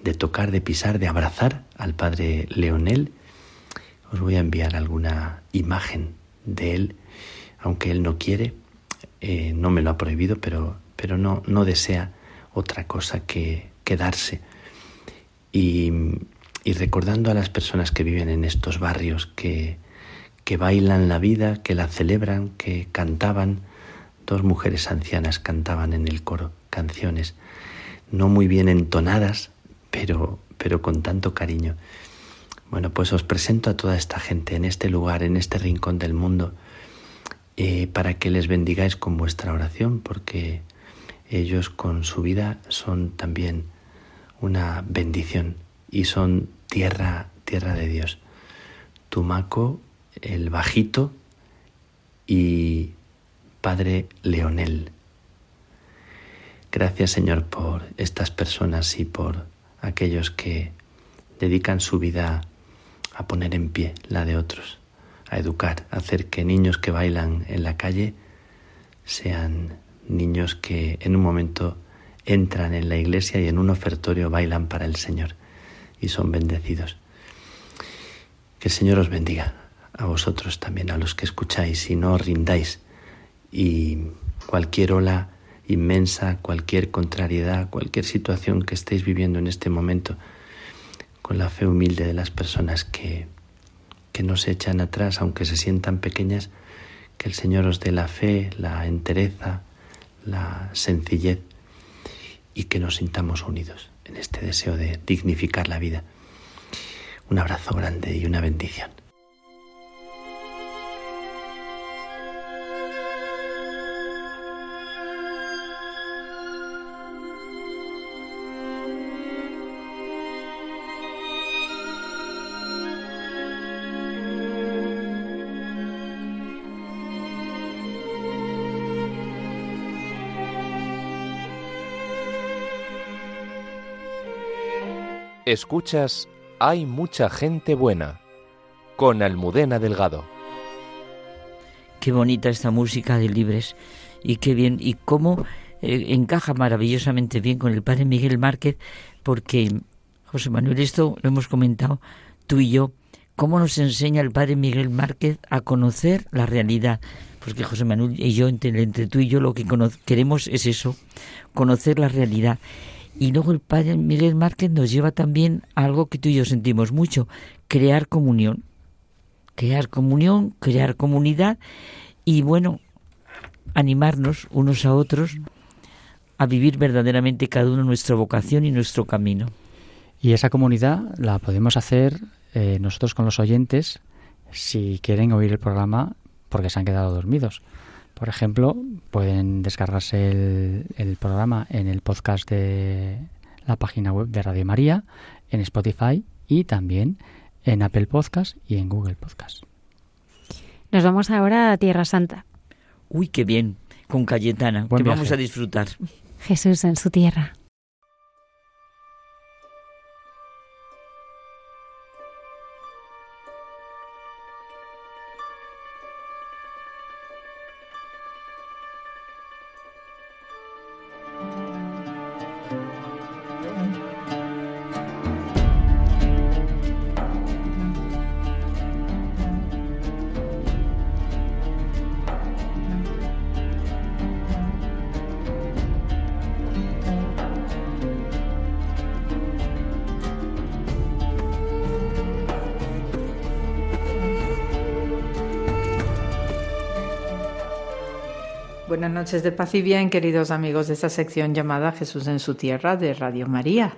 de tocar, de pisar, de abrazar al padre Leonel, os voy a enviar alguna imagen de él, aunque él no quiere, eh, no me lo ha prohibido, pero, pero no, no desea otra cosa que quedarse. Y, y recordando a las personas que viven en estos barrios, que, que bailan la vida, que la celebran, que cantaban, dos mujeres ancianas cantaban en el coro canciones, no muy bien entonadas, pero, pero con tanto cariño. Bueno, pues os presento a toda esta gente en este lugar, en este rincón del mundo, eh, para que les bendigáis con vuestra oración, porque ellos con su vida son también una bendición y son tierra, tierra de Dios. Tumaco, el bajito y Padre Leonel. Gracias Señor por estas personas y por aquellos que dedican su vida a poner en pie la de otros, a educar, a hacer que niños que bailan en la calle sean niños que en un momento entran en la iglesia y en un ofertorio bailan para el Señor y son bendecidos. Que el Señor os bendiga a vosotros también, a los que escucháis y no os rindáis y cualquier ola inmensa, cualquier contrariedad, cualquier situación que estéis viviendo en este momento, con la fe humilde de las personas que, que no se echan atrás, aunque se sientan pequeñas, que el Señor os dé la fe, la entereza, la sencillez y que nos sintamos unidos en este deseo de dignificar la vida. Un abrazo grande y una bendición. Escuchas Hay mucha gente buena con Almudena Delgado. Qué bonita esta música de Libres y qué bien y cómo eh, encaja maravillosamente bien con el padre Miguel Márquez porque José Manuel esto lo hemos comentado tú y yo cómo nos enseña el padre Miguel Márquez a conocer la realidad porque José Manuel y yo entre, entre tú y yo lo que queremos es eso conocer la realidad y luego el padre Miguel Márquez nos lleva también a algo que tú y yo sentimos mucho, crear comunión. Crear comunión, crear comunidad. Y bueno, animarnos unos a otros a vivir verdaderamente cada uno nuestra vocación y nuestro camino. Y esa comunidad la podemos hacer eh, nosotros con los oyentes si quieren oír el programa porque se han quedado dormidos. Por ejemplo, pueden descargarse el, el programa en el podcast de la página web de Radio María, en Spotify y también en Apple Podcast y en Google Podcast. Nos vamos ahora a Tierra Santa. Uy, qué bien, con Cayetana, Buen que vamos a disfrutar. Jesús en su tierra. Noches de paz y queridos amigos de esta sección llamada Jesús en su tierra de Radio María.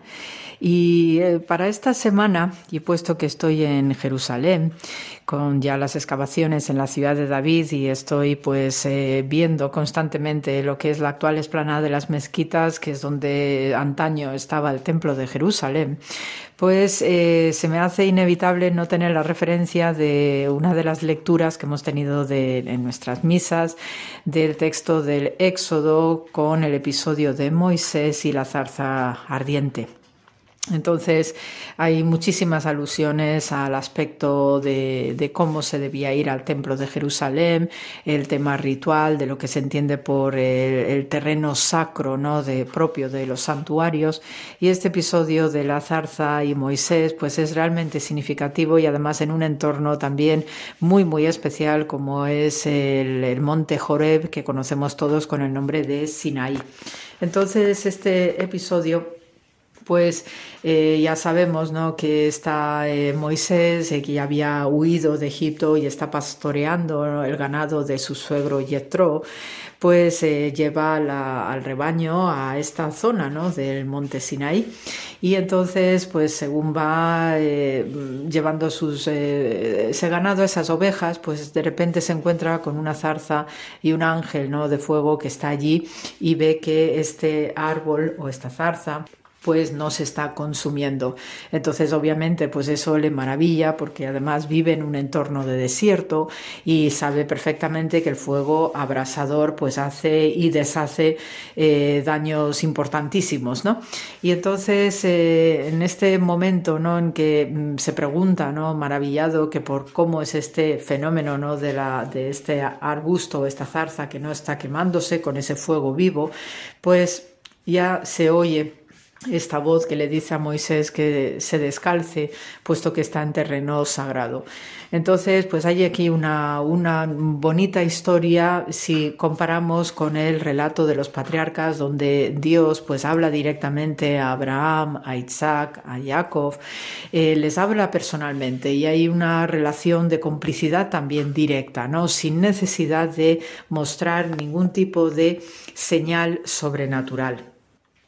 Y eh, para esta semana, y puesto que estoy en Jerusalén, con ya las excavaciones en la ciudad de David y estoy pues eh, viendo constantemente lo que es la actual esplanada de las mezquitas, que es donde antaño estaba el templo de Jerusalén, pues eh, se me hace inevitable no tener la referencia de una de las lecturas que hemos tenido en nuestras misas del texto del Éxodo con el episodio de Moisés y la zarza ardiente. Entonces hay muchísimas alusiones al aspecto de, cómo se debía ir al templo de Jerusalén, el tema ritual, de lo que se entiende por el, el terreno sacro ¿no? de, propio de los santuarios. Y este episodio de la zarza y Moisés pues es realmente significativo y además en un entorno también muy muy especial como es el, el monte Joreb que conocemos todos con el nombre de Sinaí. Entonces este episodio pues ya sabemos ¿no? que está eh, Moisés, eh, que ya había huido de Egipto y está pastoreando el ganado de su suegro Yetro, pues lleva al rebaño a esta zona ¿no? del monte Sinaí. Y entonces, pues según va llevando sus, ese ganado, esas ovejas, pues de repente se encuentra con una zarza y un ángel ¿no? de fuego que está allí y ve que este árbol o esta zarza pues no se está consumiendo. Entonces, obviamente, pues eso le maravilla porque además vive en un entorno de desierto y sabe perfectamente que el fuego abrasador pues hace y deshace eh, daños importantísimos, ¿no? Y entonces, eh, en este momento, ¿no? En que mm, se pregunta, ¿no? Maravillado que por cómo es este fenómeno, ¿no? De, la, de este arbusto, esta zarza que no está quemándose con ese fuego vivo, pues ya se oye esta voz que le dice a Moisés que se descalce, puesto que está en terreno sagrado. Entonces, pues hay aquí una, una, bonita historia si comparamos con el relato de los patriarcas, donde Dios pues habla directamente a Abraham, a Isaac, a Jacob, eh, les habla personalmente y hay una relación de complicidad también directa, ¿no? Sin necesidad de mostrar ningún tipo de señal sobrenatural.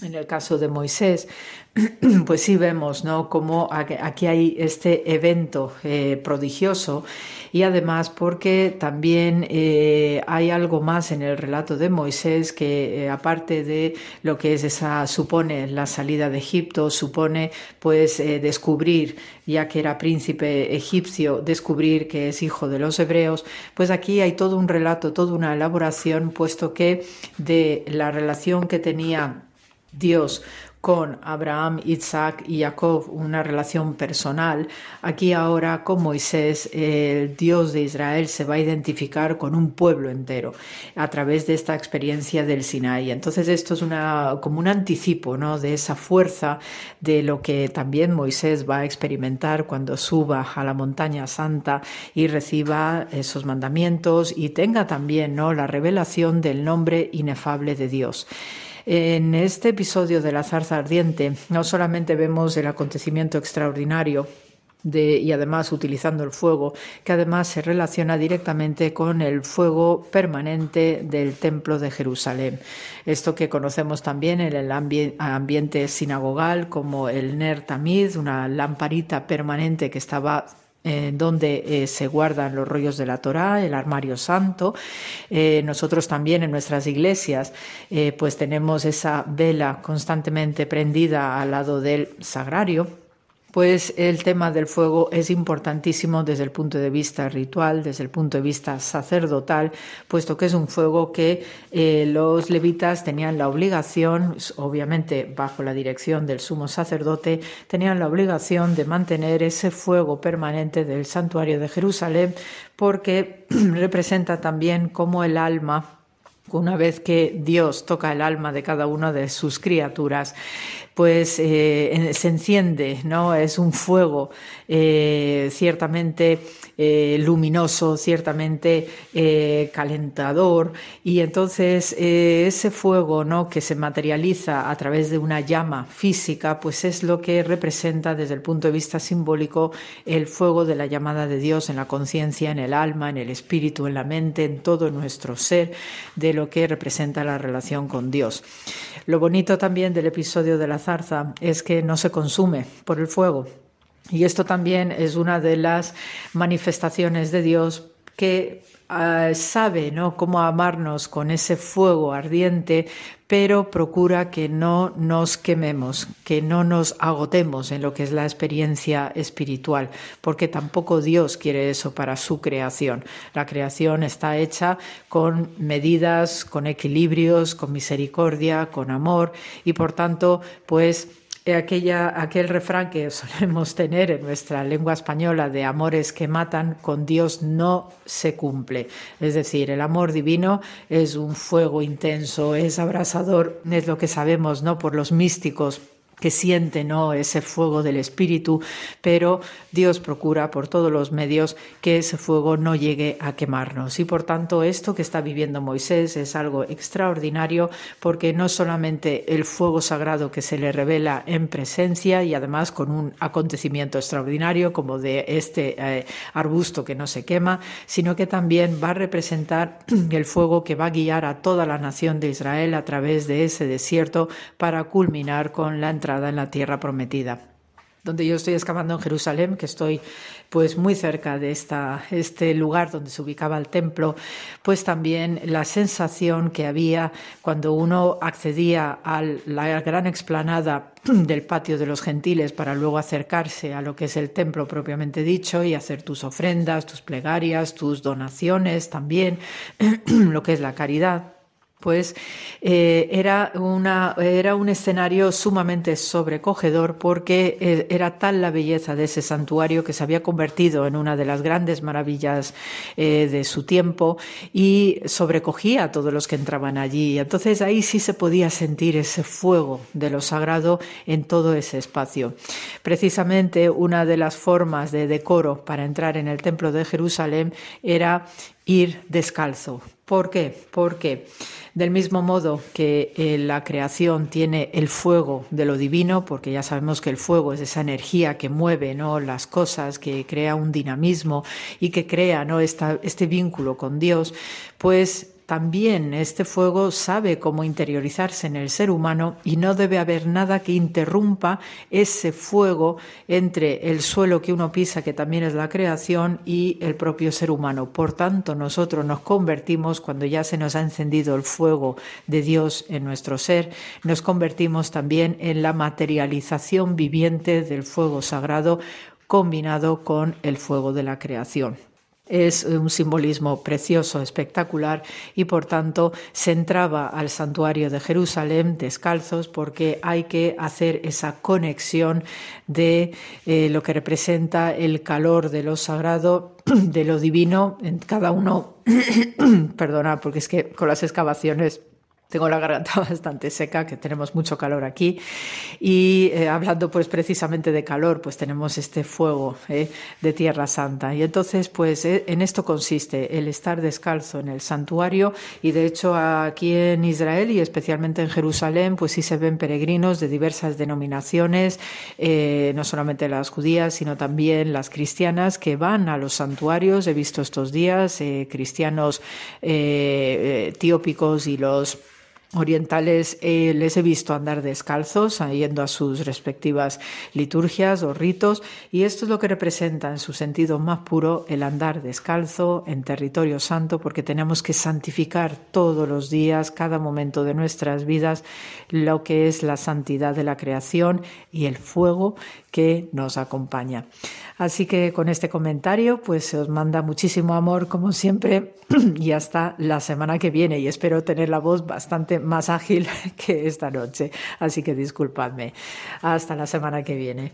En el caso de Moisés, pues sí vemos, ¿no? Como aquí hay este evento eh, prodigioso y además porque también eh, hay algo más en el relato de Moisés que eh, aparte de lo que es esa supone la salida de Egipto supone pues eh, descubrir ya que era príncipe egipcio descubrir que es hijo de los hebreos pues aquí hay todo un relato toda una elaboración puesto que de la relación que tenía Dios con Abraham, Isaac y Jacob una relación personal, aquí ahora con Moisés el Dios de Israel se va a identificar con un pueblo entero a través de esta experiencia del Sinaí. Entonces esto es una, como un anticipo ¿no? de esa fuerza de lo que también Moisés va a experimentar cuando suba a la montaña santa y reciba esos mandamientos y tenga también ¿no? la revelación del nombre inefable de Dios. En este episodio de la zarza ardiente no solamente vemos el acontecimiento extraordinario de, y además utilizando el fuego, que además se relaciona directamente con el fuego permanente del templo de Jerusalén. Esto que conocemos también en el ambi ambiente sinagogal como el Ner Tamid, una lamparita permanente que estaba eh, donde eh, se guardan los rollos de la Torá, el armario santo. Eh, nosotros también en nuestras iglesias, pues tenemos esa vela constantemente prendida al lado del sagrario. Pues el tema del fuego es importantísimo desde el punto de vista ritual, desde el punto de vista sacerdotal, puesto que es un fuego que eh, los levitas tenían la obligación, obviamente bajo la dirección del sumo sacerdote, tenían la obligación de mantener ese fuego permanente del santuario de Jerusalén, porque representa también como el alma una vez que Dios toca el alma de cada una de sus criaturas, pues se enciende, ¿no? Es un fuego eh, ciertamente eh, luminoso, ciertamente eh, calentador, y entonces eh, ese fuego, ¿no? Que se materializa a través de una llama física, pues es lo que representa desde el punto de vista simbólico el fuego de la llamada de Dios en la conciencia, en el alma, en el espíritu, en la mente, en todo nuestro ser, de lo que representa la relación con Dios. Lo bonito también del episodio de la zarza es que no se consume por el fuego. Y esto también es una de las manifestaciones de Dios que uh, sabe ¿no? cómo amarnos con ese fuego ardiente, pero procura que no nos quememos, que no nos agotemos en lo que es la experiencia espiritual, porque tampoco Dios quiere eso para su creación. La creación está hecha con medidas, con equilibrios, con misericordia, con amor, y por tanto, pues aquella, aquel refrán que solemos tener en nuestra lengua española de amores que matan, con Dios no se cumple. Es decir, el amor divino es un fuego intenso, es abrasador, es lo que sabemos ¿no? por los místicos que siente ¿no? ese fuego del espíritu, pero Dios procura por todos los medios que ese fuego no llegue a quemarnos. Y por tanto, esto que está viviendo Moisés es algo extraordinario porque no solamente el fuego sagrado que se le revela en presencia y además con un acontecimiento extraordinario como de este eh, arbusto que no se quema, sino que también va a representar el fuego que va a guiar a toda la nación de Israel a través de ese desierto para culminar con la entrada en la tierra prometida. Donde yo estoy excavando en Jerusalén, que estoy pues muy cerca de esta, este lugar donde se ubicaba el templo, pues también la sensación que había cuando uno accedía a la gran explanada del patio de los gentiles para luego acercarse a lo que es el templo propiamente dicho y hacer tus ofrendas, tus plegarias, tus donaciones también, lo que es la caridad pues eh, era, una, era un escenario sumamente sobrecogedor porque eh, era tal la belleza de ese santuario que se había convertido en una de las grandes maravillas eh, de su tiempo y sobrecogía a todos los que entraban allí. Entonces ahí sí se podía sentir ese fuego de lo sagrado en todo ese espacio. Precisamente una de las formas de decoro para entrar en el templo de Jerusalén era ir descalzo. ¿Por qué? Porque del mismo modo que eh, la creación tiene el fuego de lo divino, porque ya sabemos que el fuego es esa energía que mueve ¿no? las cosas, que crea un dinamismo y que crea ¿no? Esta, este vínculo con Dios, pues también este fuego sabe cómo interiorizarse en el ser humano y no debe haber nada que interrumpa ese fuego entre el suelo que uno pisa, que también es la creación, y el propio ser humano. Por tanto, nosotros nos convertimos, cuando ya se nos ha encendido el fuego de Dios en nuestro ser, nos convertimos también en la materialización viviente del fuego sagrado combinado con el fuego de la creación es un simbolismo precioso, espectacular, y por tanto se entraba al santuario de Jerusalén descalzos porque hay que hacer esa conexión de eh, lo que representa el calor de lo sagrado, de lo divino, en cada uno, perdona, porque es que con las excavaciones tengo la garganta bastante seca, que tenemos mucho calor aquí. Y eh, hablando pues precisamente de calor, pues tenemos este fuego eh, de Tierra Santa. Y entonces pues eh, en esto consiste el estar descalzo en el santuario y de hecho aquí en Israel y especialmente en Jerusalén pues sí se ven peregrinos de diversas denominaciones, no solamente las judías sino también las cristianas que van a los santuarios. He visto estos días cristianos etiópicos y los orientales eh, les he visto andar descalzos, yendo a sus respectivas liturgias o ritos, y esto es lo que representa en su sentido más puro el andar descalzo en territorio santo, porque tenemos que santificar todos los días, cada momento de nuestras vidas, lo que es la santidad de la creación y el fuego que nos acompaña. Así que con este comentario, pues se os manda muchísimo amor, como siempre, y hasta la semana que viene. Y espero tener la voz bastante más ágil que esta noche. Así que disculpadme. Hasta la semana que viene.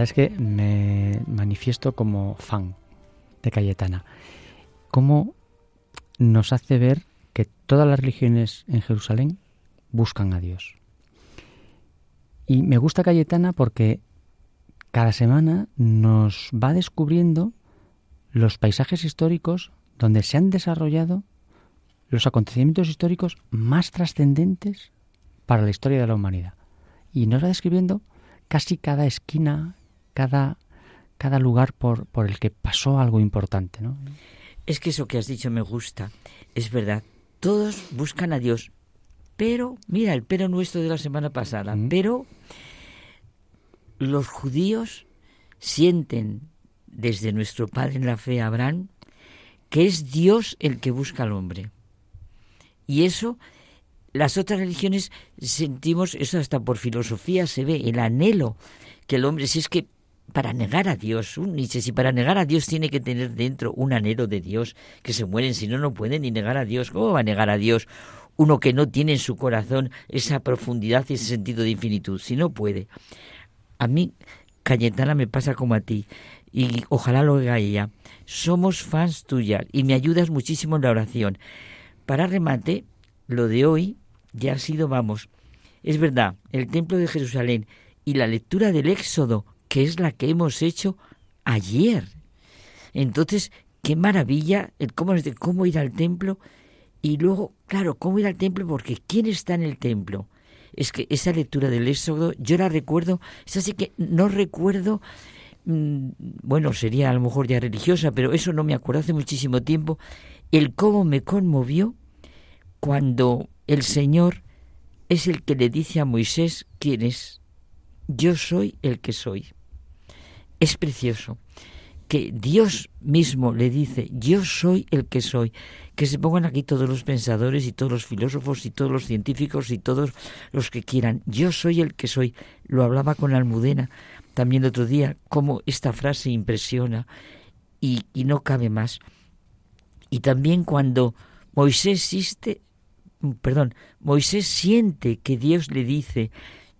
Verdad es que me manifiesto como fan de Cayetana. Cómo nos hace ver que todas las religiones en Jerusalén buscan a Dios. Y me gusta Cayetana porque cada semana nos va descubriendo los paisajes históricos donde se han desarrollado los acontecimientos históricos más trascendentes para la historia de la humanidad. Y nos va describiendo casi cada esquina, cada, cada lugar por, por el que pasó algo importante. ¿no? Es que eso que has dicho me gusta. Es verdad. Todos buscan a Dios. Pero, mira, el pero nuestro de la semana pasada. Mm. Pero los judíos sienten desde nuestro padre en la fe Abraham que es Dios el que busca al hombre. Y eso, las otras religiones sentimos, eso hasta por filosofía se ve, el anhelo que el hombre, si es que para negar a Dios, un Nietzsche, si para negar a Dios tiene que tener dentro un anhelo de Dios, que se mueren, si no, no puede ni negar a Dios. ¿Cómo va a negar a Dios uno que no tiene en su corazón esa profundidad y ese sentido de infinitud? Si no puede. A mí, Cayetana, me pasa como a ti, y ojalá lo haga ella. Somos fans tuyas y me ayudas muchísimo en la oración. Para remate, lo de hoy ya ha sido, vamos, es verdad, el templo de Jerusalén y la lectura del Éxodo, que es la que hemos hecho ayer. Entonces, qué maravilla el cómo, de cómo ir al templo y luego, claro, cómo ir al templo porque ¿quién está en el templo? Es que esa lectura del Éxodo, yo la recuerdo, es así que no recuerdo, mm, bueno, sería a lo mejor ya religiosa, pero eso no me acuerdo hace muchísimo tiempo, el cómo me conmovió cuando el Señor es el que le dice a Moisés quién es. Yo soy el que soy. Es precioso que Dios mismo le dice, yo soy el que soy. Que se pongan aquí todos los pensadores y todos los filósofos y todos los científicos y todos los que quieran. Yo soy el que soy. Lo hablaba con Almudena también el otro día, cómo esta frase impresiona y, y no cabe más. Y también cuando Moisés existe, perdón, Moisés siente que Dios le dice,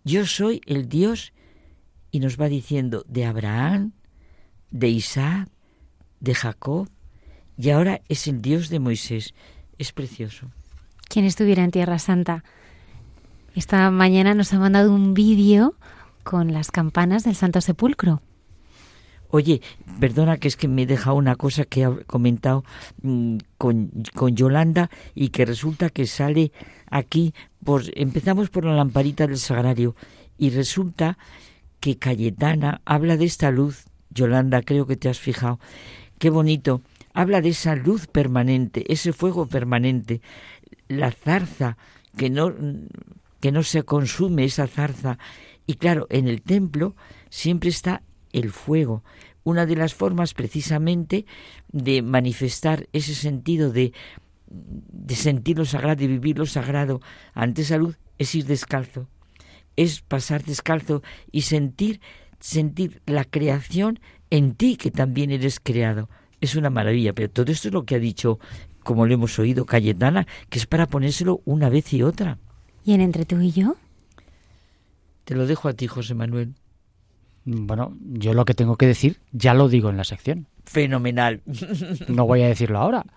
yo soy el Dios, y nos va diciendo de Abraham, de Isaac, de Jacob, y ahora es el Dios de Moisés. Es precioso. Quien estuviera en Tierra Santa. Esta mañana nos ha mandado un vídeo con las campanas del Santo Sepulcro. Oye, perdona que es que me he dejado una cosa que he comentado mm, con, con Yolanda y que resulta que sale aquí, por, empezamos por la lamparita del sagrario y resulta que Cayetana habla de esta luz, Yolanda, creo que te has fijado, qué bonito, habla de esa luz permanente, ese fuego permanente, la zarza que no, que no se consume, esa zarza. Y claro, en el templo siempre está el fuego, una de las formas precisamente de manifestar ese sentido de, de sentir lo sagrado y vivir lo sagrado ante esa luz es ir descalzo, es pasar descalzo y sentir, sentir la creación en ti que también eres creado. Es una maravilla, pero todo esto es lo que ha dicho, como lo hemos oído, Cayetana, que es para ponérselo una vez y otra. ¿Y en entre tú y yo? Te lo dejo a ti, José Manuel. Bueno, yo lo que tengo que decir ya lo digo en la sección. Fenomenal. No voy a decirlo ahora.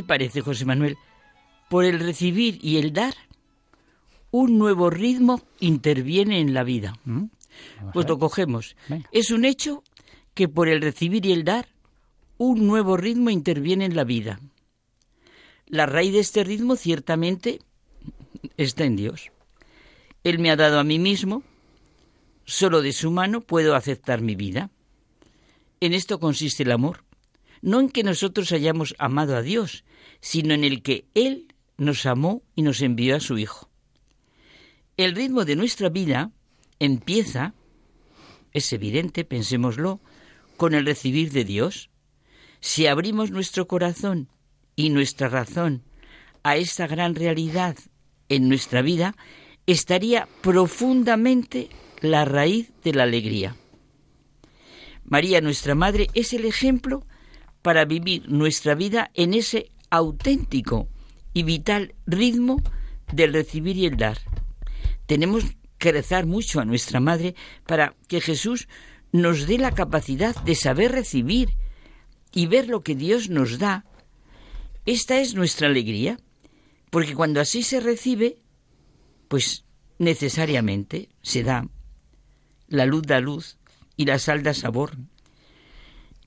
te parece, José Manuel? Por el recibir y el dar, un nuevo ritmo interviene en la vida. ¿Mm? Pues lo cogemos. Venga. Es un hecho que por el recibir y el dar, un nuevo ritmo interviene en la vida. La raíz de este ritmo ciertamente está en Dios. Él me ha dado a mí mismo, solo de su mano puedo aceptar mi vida. En esto consiste el amor, no en que nosotros hayamos amado a Dios, sino en el que Él nos amó y nos envió a su Hijo. El ritmo de nuestra vida empieza, es evidente, pensémoslo, con el recibir de Dios. Si abrimos nuestro corazón y nuestra razón a esta gran realidad en nuestra vida, estaría profundamente la raíz de la alegría. María, nuestra Madre, es el ejemplo para vivir nuestra vida en ese auténtico y vital ritmo del recibir y el dar. Tenemos que rezar mucho a nuestra Madre para que Jesús nos dé la capacidad de saber recibir y ver lo que Dios nos da. Esta es nuestra alegría, porque cuando así se recibe, pues necesariamente se da. La luz da luz y la sal da sabor.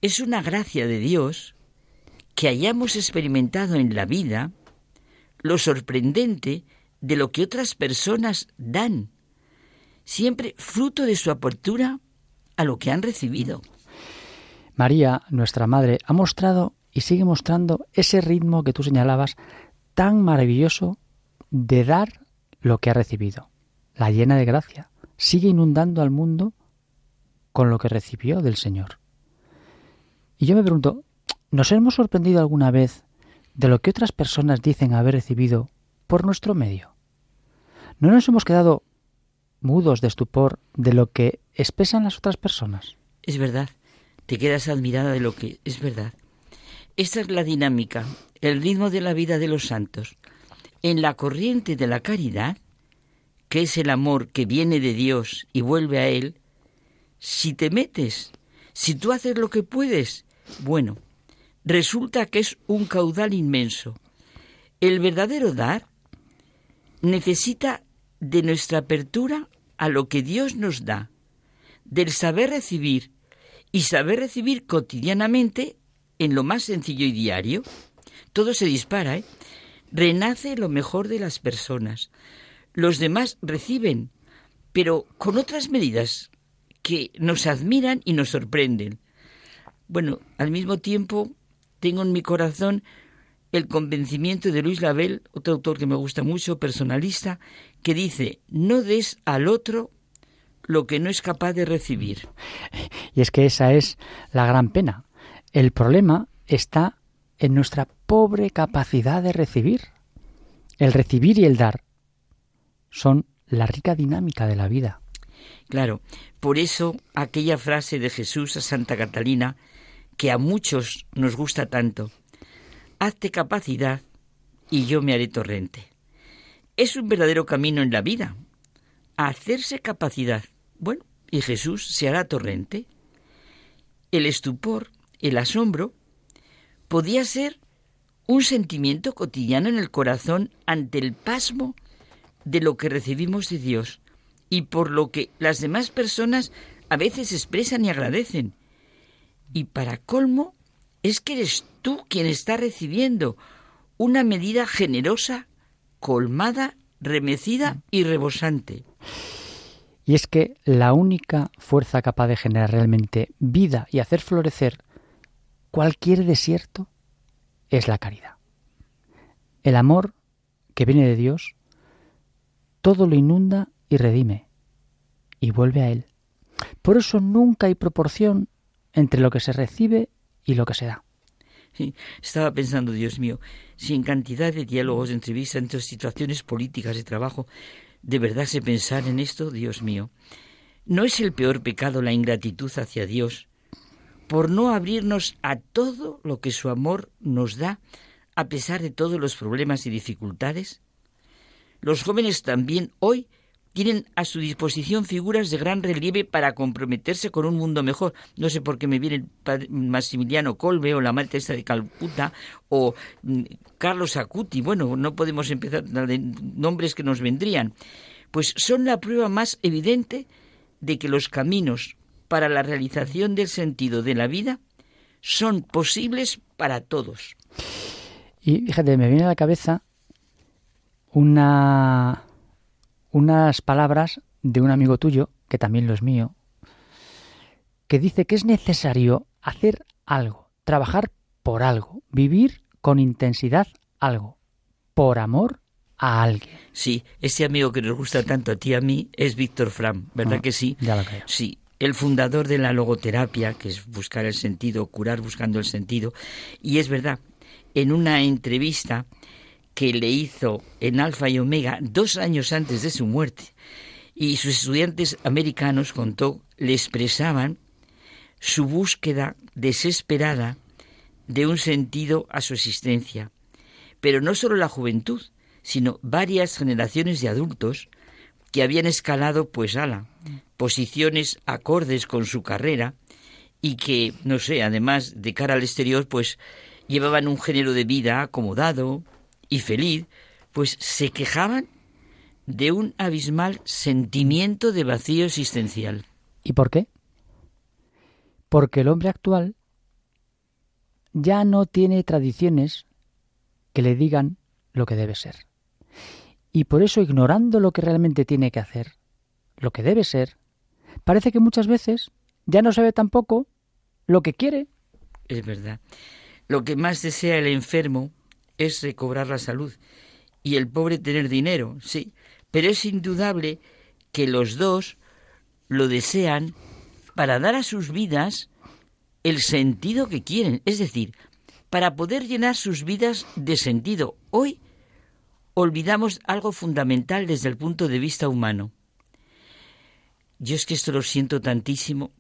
Es una gracia de Dios que hayamos experimentado en la vida lo sorprendente de lo que otras personas dan, siempre fruto de su apertura a lo que han recibido. María, nuestra madre, ha mostrado y sigue mostrando ese ritmo que tú señalabas tan maravilloso de dar lo que ha recibido. La llena de gracia. Sigue inundando al mundo con lo que recibió del Señor. Y yo me pregunto, ¿nos hemos sorprendido alguna vez de lo que otras personas dicen haber recibido por nuestro medio? ¿No nos hemos quedado mudos de estupor de lo que expresan las otras personas? Es verdad, te quedas admirada de lo que es verdad. Esta es la dinámica, el ritmo de la vida de los santos. En la corriente de la caridad, que es el amor que viene de Dios y vuelve a Él, si te metes, si tú haces lo que puedes, bueno, resulta que es un caudal inmenso. El verdadero dar necesita de nuestra apertura a lo que Dios nos da, del saber recibir y saber recibir cotidianamente en lo más sencillo y diario. Todo se dispara, ¿eh? Renace lo mejor de las personas. Los demás reciben, pero con otras medidas que nos admiran y nos sorprenden. Bueno, al mismo tiempo tengo en mi corazón el convencimiento de Luis Label, otro autor que me gusta mucho, personalista, que dice, no des al otro lo que no es capaz de recibir. Y es que esa es la gran pena. El problema está en nuestra pobre capacidad de recibir. El recibir y el dar son la rica dinámica de la vida. Claro, por eso aquella frase de Jesús a Santa Catalina, que a muchos nos gusta tanto, hazte capacidad y yo me haré torrente. Es un verdadero camino en la vida. hacerse capacidad. Bueno, y Jesús se hará torrente. El estupor, el asombro, podía ser un sentimiento cotidiano en el corazón ante el pasmo de lo que recibimos de Dios y por lo que las demás personas a veces expresan y agradecen. Y para colmo, es que eres tú quien está recibiendo una medida generosa, colmada, remecida y rebosante. Y es que la única fuerza capaz de generar realmente vida y hacer florecer cualquier desierto es la caridad. El amor que viene de Dios todo lo inunda y redime y vuelve a Él. Por eso nunca hay proporción entre lo que se recibe y lo que se da. Estaba pensando, Dios mío, si en cantidad de diálogos, entrevistas, entre situaciones políticas de trabajo, de verdad se pensar en esto, Dios mío. ¿No es el peor pecado la ingratitud hacia Dios por no abrirnos a todo lo que su amor nos da a pesar de todos los problemas y dificultades? Los jóvenes también hoy tienen a su disposición figuras de gran relieve para comprometerse con un mundo mejor. No sé por qué me viene el padre Maximiliano Colbe o la Madre de Calcuta o mm, Carlos Acuti. Bueno, no podemos empezar de nombres que nos vendrían. Pues son la prueba más evidente de que los caminos para la realización del sentido de la vida son posibles para todos. Y fíjate, me viene a la cabeza una unas palabras de un amigo tuyo, que también lo es mío, que dice que es necesario hacer algo, trabajar por algo, vivir con intensidad algo, por amor a alguien. Sí, ese amigo que nos gusta tanto a ti y a mí es Víctor Fram, ¿verdad Ah, que sí? ya lo creo. Sí, el fundador de la logoterapia, que es buscar el sentido, curar buscando el sentido. Y es verdad, en una entrevista que le hizo en Alfa y Omega dos años antes de su muerte, y sus estudiantes americanos, contó, le expresaban su búsqueda desesperada de un sentido a su existencia. Pero no solo la juventud, sino varias generaciones de adultos que habían escalado, pues ala, posiciones acordes con su carrera y que, no sé, además de cara al exterior, pues llevaban un género de vida acomodado y feliz, pues se quejaban de un abismal sentimiento de vacío existencial. ¿Y por qué? Porque el hombre actual ya no tiene tradiciones que le digan lo que debe ser. Y por eso, ignorando lo que realmente tiene que hacer, lo que debe ser, parece que muchas veces ya no sabe tampoco lo que quiere. Es verdad. Lo que más desea el enfermo es recobrar la salud y el pobre tener dinero, sí. Pero es indudable que los dos lo desean para dar a sus vidas el sentido que quieren, es decir, para poder llenar sus vidas de sentido. Hoy olvidamos algo fundamental desde el punto de vista humano. Yo es que esto lo siento tantísimo.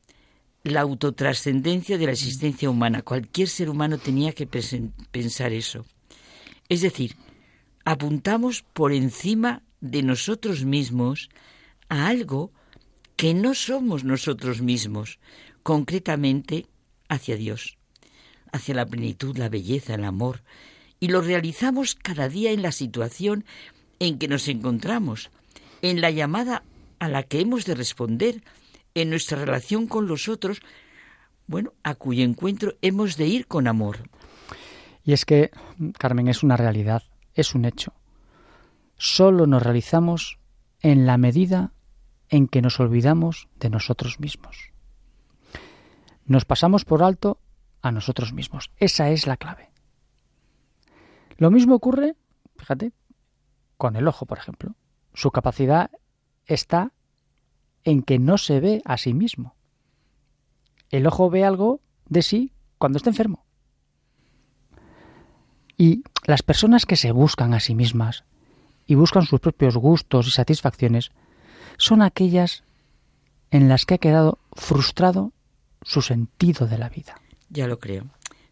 La autotrascendencia de la existencia humana. Cualquier ser humano tenía que pensar eso. Es decir, apuntamos por encima de nosotros mismos a algo que no somos nosotros mismos, concretamente hacia Dios, hacia la plenitud, la belleza, el amor, y lo realizamos cada día en la situación en que nos encontramos, en la llamada a la que hemos de responder, en nuestra relación con los otros, bueno, a cuyo encuentro hemos de ir con amor. Y es que, Carmen, es una realidad, es un hecho. Solo nos realizamos en la medida en que nos olvidamos de nosotros mismos. Nos pasamos por alto a nosotros mismos. Esa es la clave. Lo mismo ocurre, fíjate, con el ojo, por ejemplo. Su capacidad está en que no se ve a sí mismo. El ojo ve algo de sí cuando está enfermo. Y las personas que se buscan a sí mismas y buscan sus propios gustos y satisfacciones son aquellas en las que ha quedado frustrado su sentido de la vida. Ya lo creo.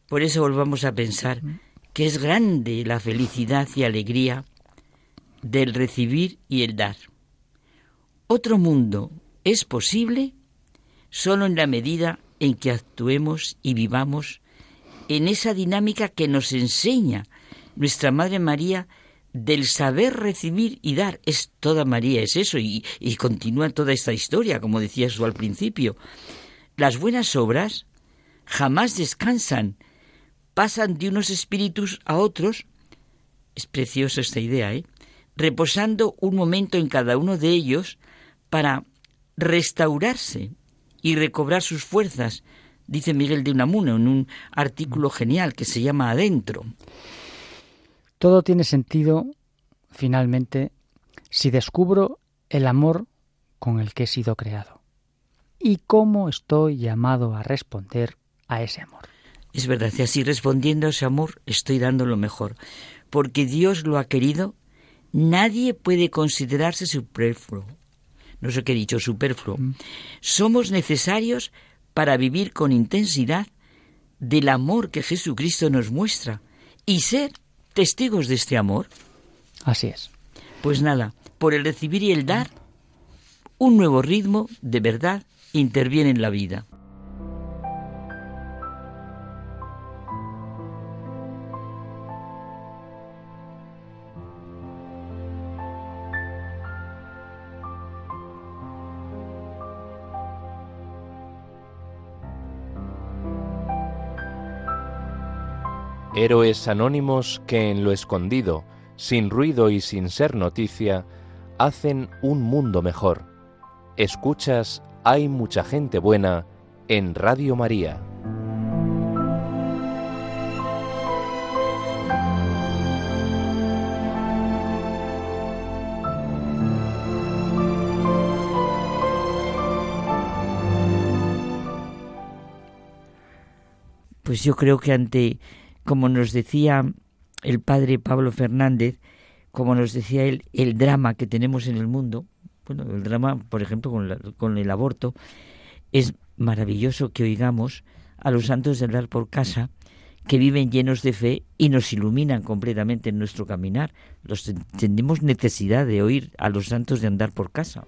Por eso volvamos a pensar que es grande la felicidad y alegría del recibir y el dar. Otro mundo es posible solo en la medida en que actuemos y vivamos en esa dinámica que nos enseña nuestra Madre María del saber recibir y dar. Es toda María, es eso, y, y continúa toda esta historia, como decía su al principio. Las buenas obras jamás descansan, pasan de unos espíritus a otros. Es preciosa esta idea, ¿eh? Reposando un momento en cada uno de ellos para restaurarse y recobrar sus fuerzas, dice Miguel de Unamuno en un artículo genial que se llama Adentro. Todo tiene sentido, finalmente, si descubro el amor con el que he sido creado y cómo estoy llamado a responder a ese amor. Es verdad, y así respondiendo a ese amor estoy dando lo mejor, porque Dios lo ha querido, nadie puede considerarse superfluo. No sé qué he dicho, superfluo. Somos necesarios para vivir con intensidad del amor que Jesucristo nos muestra y ser testigos de este amor. Así es. Pues nada, por el recibir y el dar, un nuevo ritmo de verdad interviene en la vida. Héroes anónimos que en lo escondido, sin ruido y sin ser noticia, hacen un mundo mejor. Escuchas Hay mucha gente buena en Radio María. Pues yo creo que ante, como nos decía el padre Pablo Fernández, como nos decía él, el drama que tenemos en el mundo, bueno, el drama, por ejemplo, con, la- con el aborto, es maravilloso que oigamos a los santos de andar por casa que viven llenos de fe y nos iluminan completamente en nuestro caminar. Tenemos necesidad de oír a los santos de andar por casa.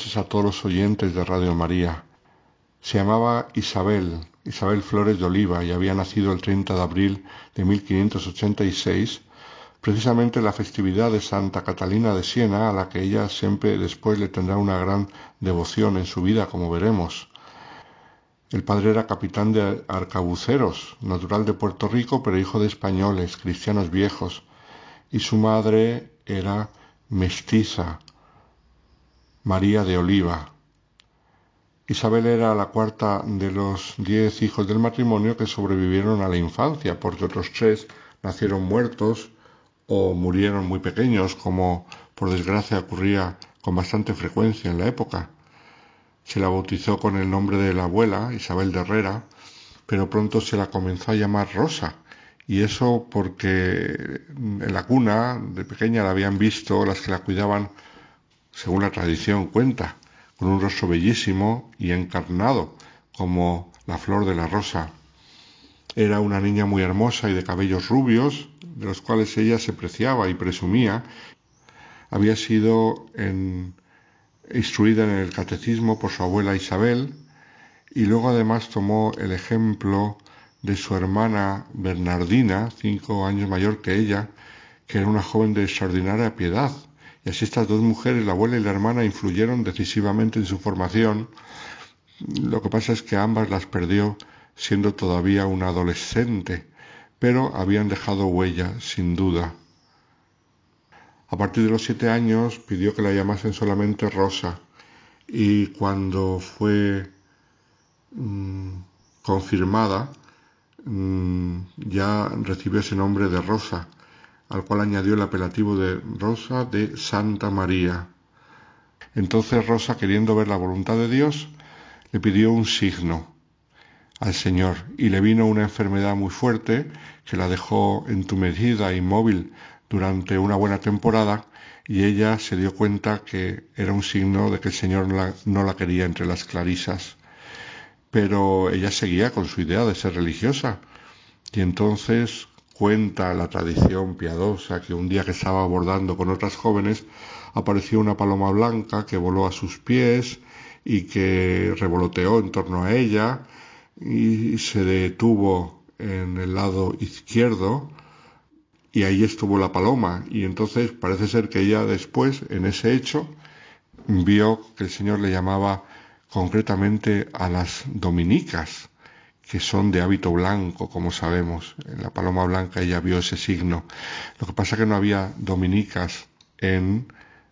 Noches a todos los oyentes de Radio María. Se llamaba Isabel, Isabel Flores de Oliva, y había nacido el 30 de abril de 1586, precisamente en la festividad de Santa Catalina de Siena, a la que ella siempre después le tendrá una gran devoción en su vida, como veremos. El padre era capitán de arcabuceros, natural de Puerto Rico, pero hijo de españoles, cristianos viejos, y su madre era mestiza, María de Oliva. Isabel era la cuarta de los diez hijos del matrimonio que sobrevivieron a la infancia, porque otros tres nacieron muertos o murieron muy pequeños, como por desgracia ocurría con bastante frecuencia en la época. Se la bautizó con el nombre de la abuela, Isabel de Herrera, pero pronto se la comenzó a llamar Rosa, y eso porque en la cuna de pequeña la habían visto las que la cuidaban según la tradición cuenta, con un rostro bellísimo y encarnado, como la flor de la rosa. Era una niña muy hermosa y de cabellos rubios, de los cuales ella se preciaba y presumía. Había sido en- instruida en el catecismo por su abuela Isabel y luego además tomó el ejemplo de su hermana Bernardina, cinco años mayor que ella, que era una joven de extraordinaria piedad. Y así estas dos mujeres, la abuela y la hermana, influyeron decisivamente en su formación. Lo que pasa es que ambas las perdió siendo todavía una adolescente, pero habían dejado huella, sin duda. A partir de los siete años pidió que la llamasen solamente Rosa y cuando fue mm, confirmada mm, ya recibió ese nombre de Rosa, al cual añadió el apelativo de Rosa de Santa María. Entonces Rosa, queriendo ver la voluntad de Dios, le pidió un signo al Señor y le vino una enfermedad muy fuerte que la dejó entumecida, inmóvil durante una buena temporada y ella se dio cuenta que era un signo de que el Señor no la, no la quería entre las clarisas. Pero ella seguía con su idea de ser religiosa y entonces cuenta la tradición piadosa que un día que estaba abordando con otras jóvenes apareció una paloma blanca que voló a sus pies y que revoloteó en torno a ella y se detuvo en el lado izquierdo y ahí estuvo la paloma. Y entonces parece ser que ella después en ese hecho vio que el Señor le llamaba concretamente a las dominicas que son de hábito blanco, como sabemos. En la paloma blanca ella vio ese signo. Lo que pasa es que no había dominicas en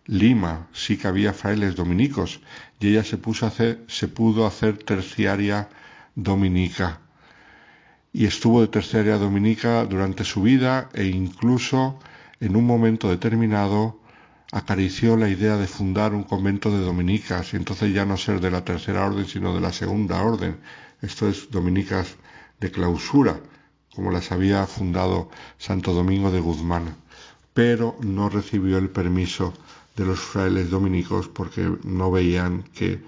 Lima, sí que había frailes dominicos, y ella se, puso a hacer, se pudo hacer terciaria dominica. Y estuvo de terciaria dominica durante su vida e incluso en un momento determinado acarició la idea de fundar un convento de dominicas y entonces ya no ser de la tercera orden sino de la segunda orden, esto es dominicas de clausura, como las había fundado Santo Domingo de Guzmán, pero no recibió el permiso de los frailes dominicos porque no veían que eh,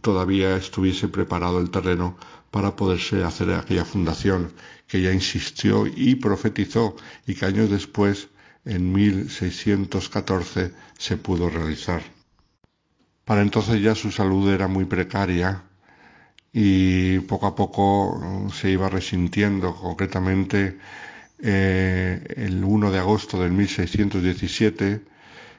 todavía estuviese preparado el terreno para poderse hacer aquella fundación que ella insistió y profetizó y que años después, en 1614, se pudo realizar. Para entonces ya su salud era muy precaria y poco a poco se iba resintiendo. Concretamente, eh, el 1 de agosto del 1617,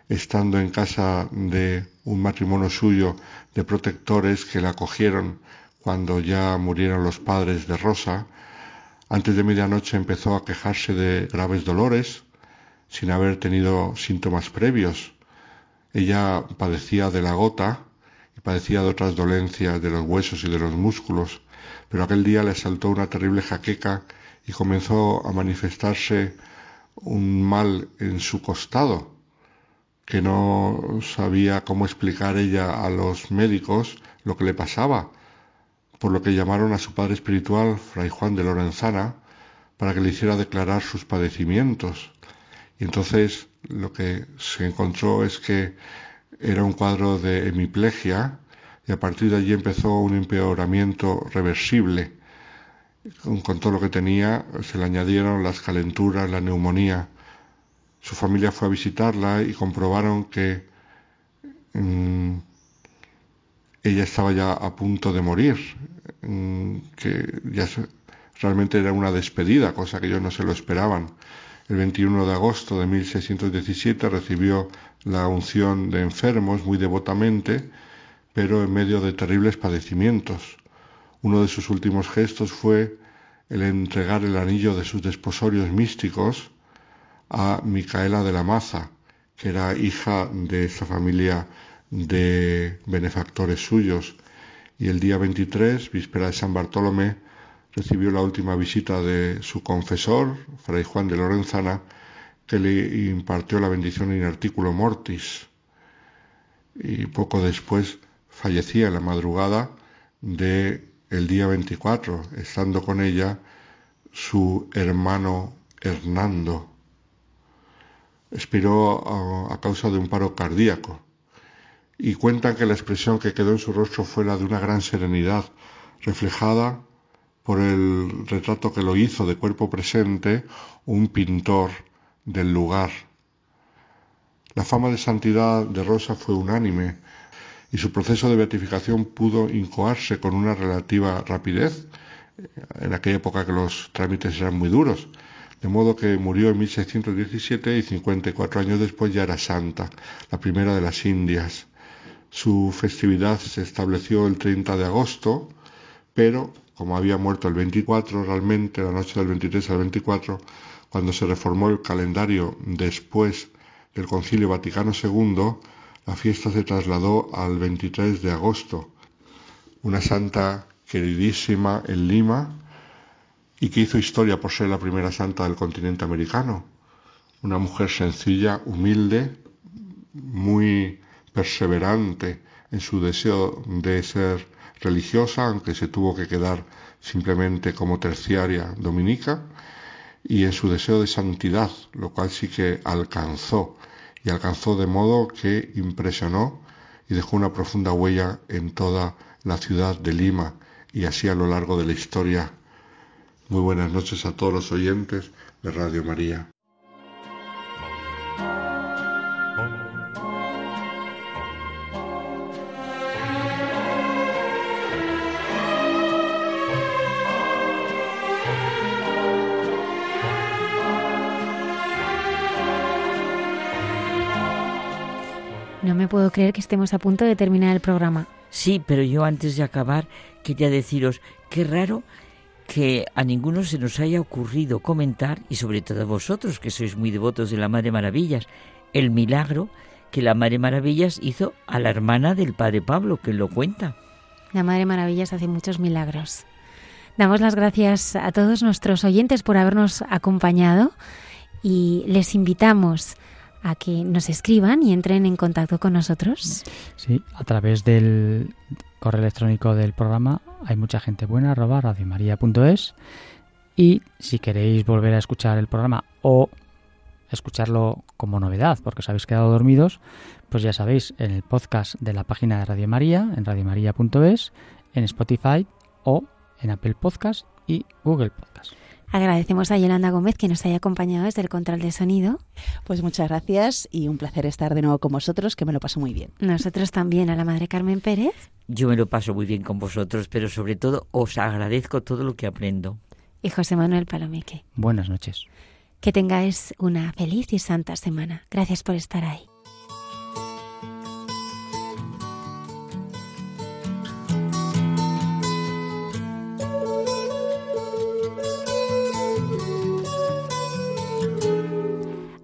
estando en casa de un matrimonio suyo de protectores que la acogieron cuando ya murieron los padres de Rosa, antes de medianoche empezó a quejarse de graves dolores sin haber tenido síntomas previos. Ella padecía de la gota padecía de otras dolencias de los huesos y de los músculos, pero aquel día le saltó una terrible jaqueca y comenzó a manifestarse un mal en su costado, que no sabía cómo explicar ella a los médicos lo que le pasaba, por lo que llamaron a su padre espiritual, Fray Juan de Lorenzana, para que le hiciera declarar sus padecimientos. Y entonces lo que se encontró es que era un cuadro de hemiplegia y a partir de allí empezó un empeoramiento reversible. Con, todo lo que tenía se le añadieron las calenturas, la neumonía. Su familia fue a visitarla y comprobaron que mmm, ella estaba ya a punto de morir, mmm, que ya realmente era una despedida, cosa que ellos no se lo esperaban. El 21 de agosto de 1617 recibió la unción de enfermos muy devotamente, pero en medio de terribles padecimientos. Uno de sus últimos gestos fue el entregar el anillo de sus desposorios místicos a Micaela de la Maza, que era hija de esa familia de benefactores suyos. Y el día 23, víspera de San Bartolomé, recibió la última visita de su confesor, Fray Juan de Lorenzana, que le impartió la bendición in articulo mortis. Y poco después fallecía en la madrugada de el día 24, estando con ella su hermano Hernando. Expiró a causa de un paro cardíaco y cuentan que la expresión que quedó en su rostro fue la de una gran serenidad, reflejada por el retrato que lo hizo de cuerpo presente un pintor del lugar. La fama de santidad de Rosa fue unánime y su proceso de beatificación pudo incoarse con una relativa rapidez, en aquella época que los trámites eran muy duros, de modo que murió en 1617 y 54 años después ya era santa, la primera de las Indias. Su festividad se estableció el 30 de agosto, pero como había muerto el 24 realmente, la noche del 23 al 24, cuando se reformó el calendario después del Concilio Vaticano II, la fiesta se trasladó al 23 de agosto. Una santa queridísima en Lima, y que hizo historia por ser la primera santa del continente americano. Una mujer sencilla, humilde, muy perseverante en su deseo de ser religiosa, aunque se tuvo que quedar simplemente como terciaria dominica, y en su deseo de santidad, lo cual sí que alcanzó, y alcanzó de modo que impresionó y dejó una profunda huella en toda la ciudad de Lima y así a lo largo de la historia. Muy buenas noches a todos los oyentes de Radio María. Me puedo creer que estemos a punto de terminar el programa. Sí, pero yo antes de acabar quería deciros qué raro que a ninguno se nos haya ocurrido comentar, y sobre todo a vosotros que sois muy devotos de la Madre Maravillas, el milagro que la Madre Maravillas hizo a la hermana del Padre Pablo, que lo cuenta. La Madre Maravillas hace muchos milagros. Damos las gracias a todos nuestros oyentes por habernos acompañado y les invitamos a que nos escriban y entren en contacto con nosotros. Sí, a través del correo electrónico del programa hay mucha gente buena, arroba radiomaria.es y si queréis volver a escuchar el programa o escucharlo como novedad porque os habéis quedado dormidos, pues ya sabéis, en el podcast de la página de Radio María, en radiomaria.es, en Spotify o en Apple Podcast y Google Podcast. Agradecemos a Yolanda Gómez que nos haya acompañado desde el control de sonido. Pues muchas gracias y un placer estar de nuevo con vosotros, que me lo paso muy bien. Nosotros también a la Madre Carmen Pérez. Yo me lo paso muy bien con vosotros, pero sobre todo os agradezco todo lo que aprendo. Y José Manuel Palomeque. Buenas noches. Que tengáis una feliz y santa semana. Gracias por estar ahí.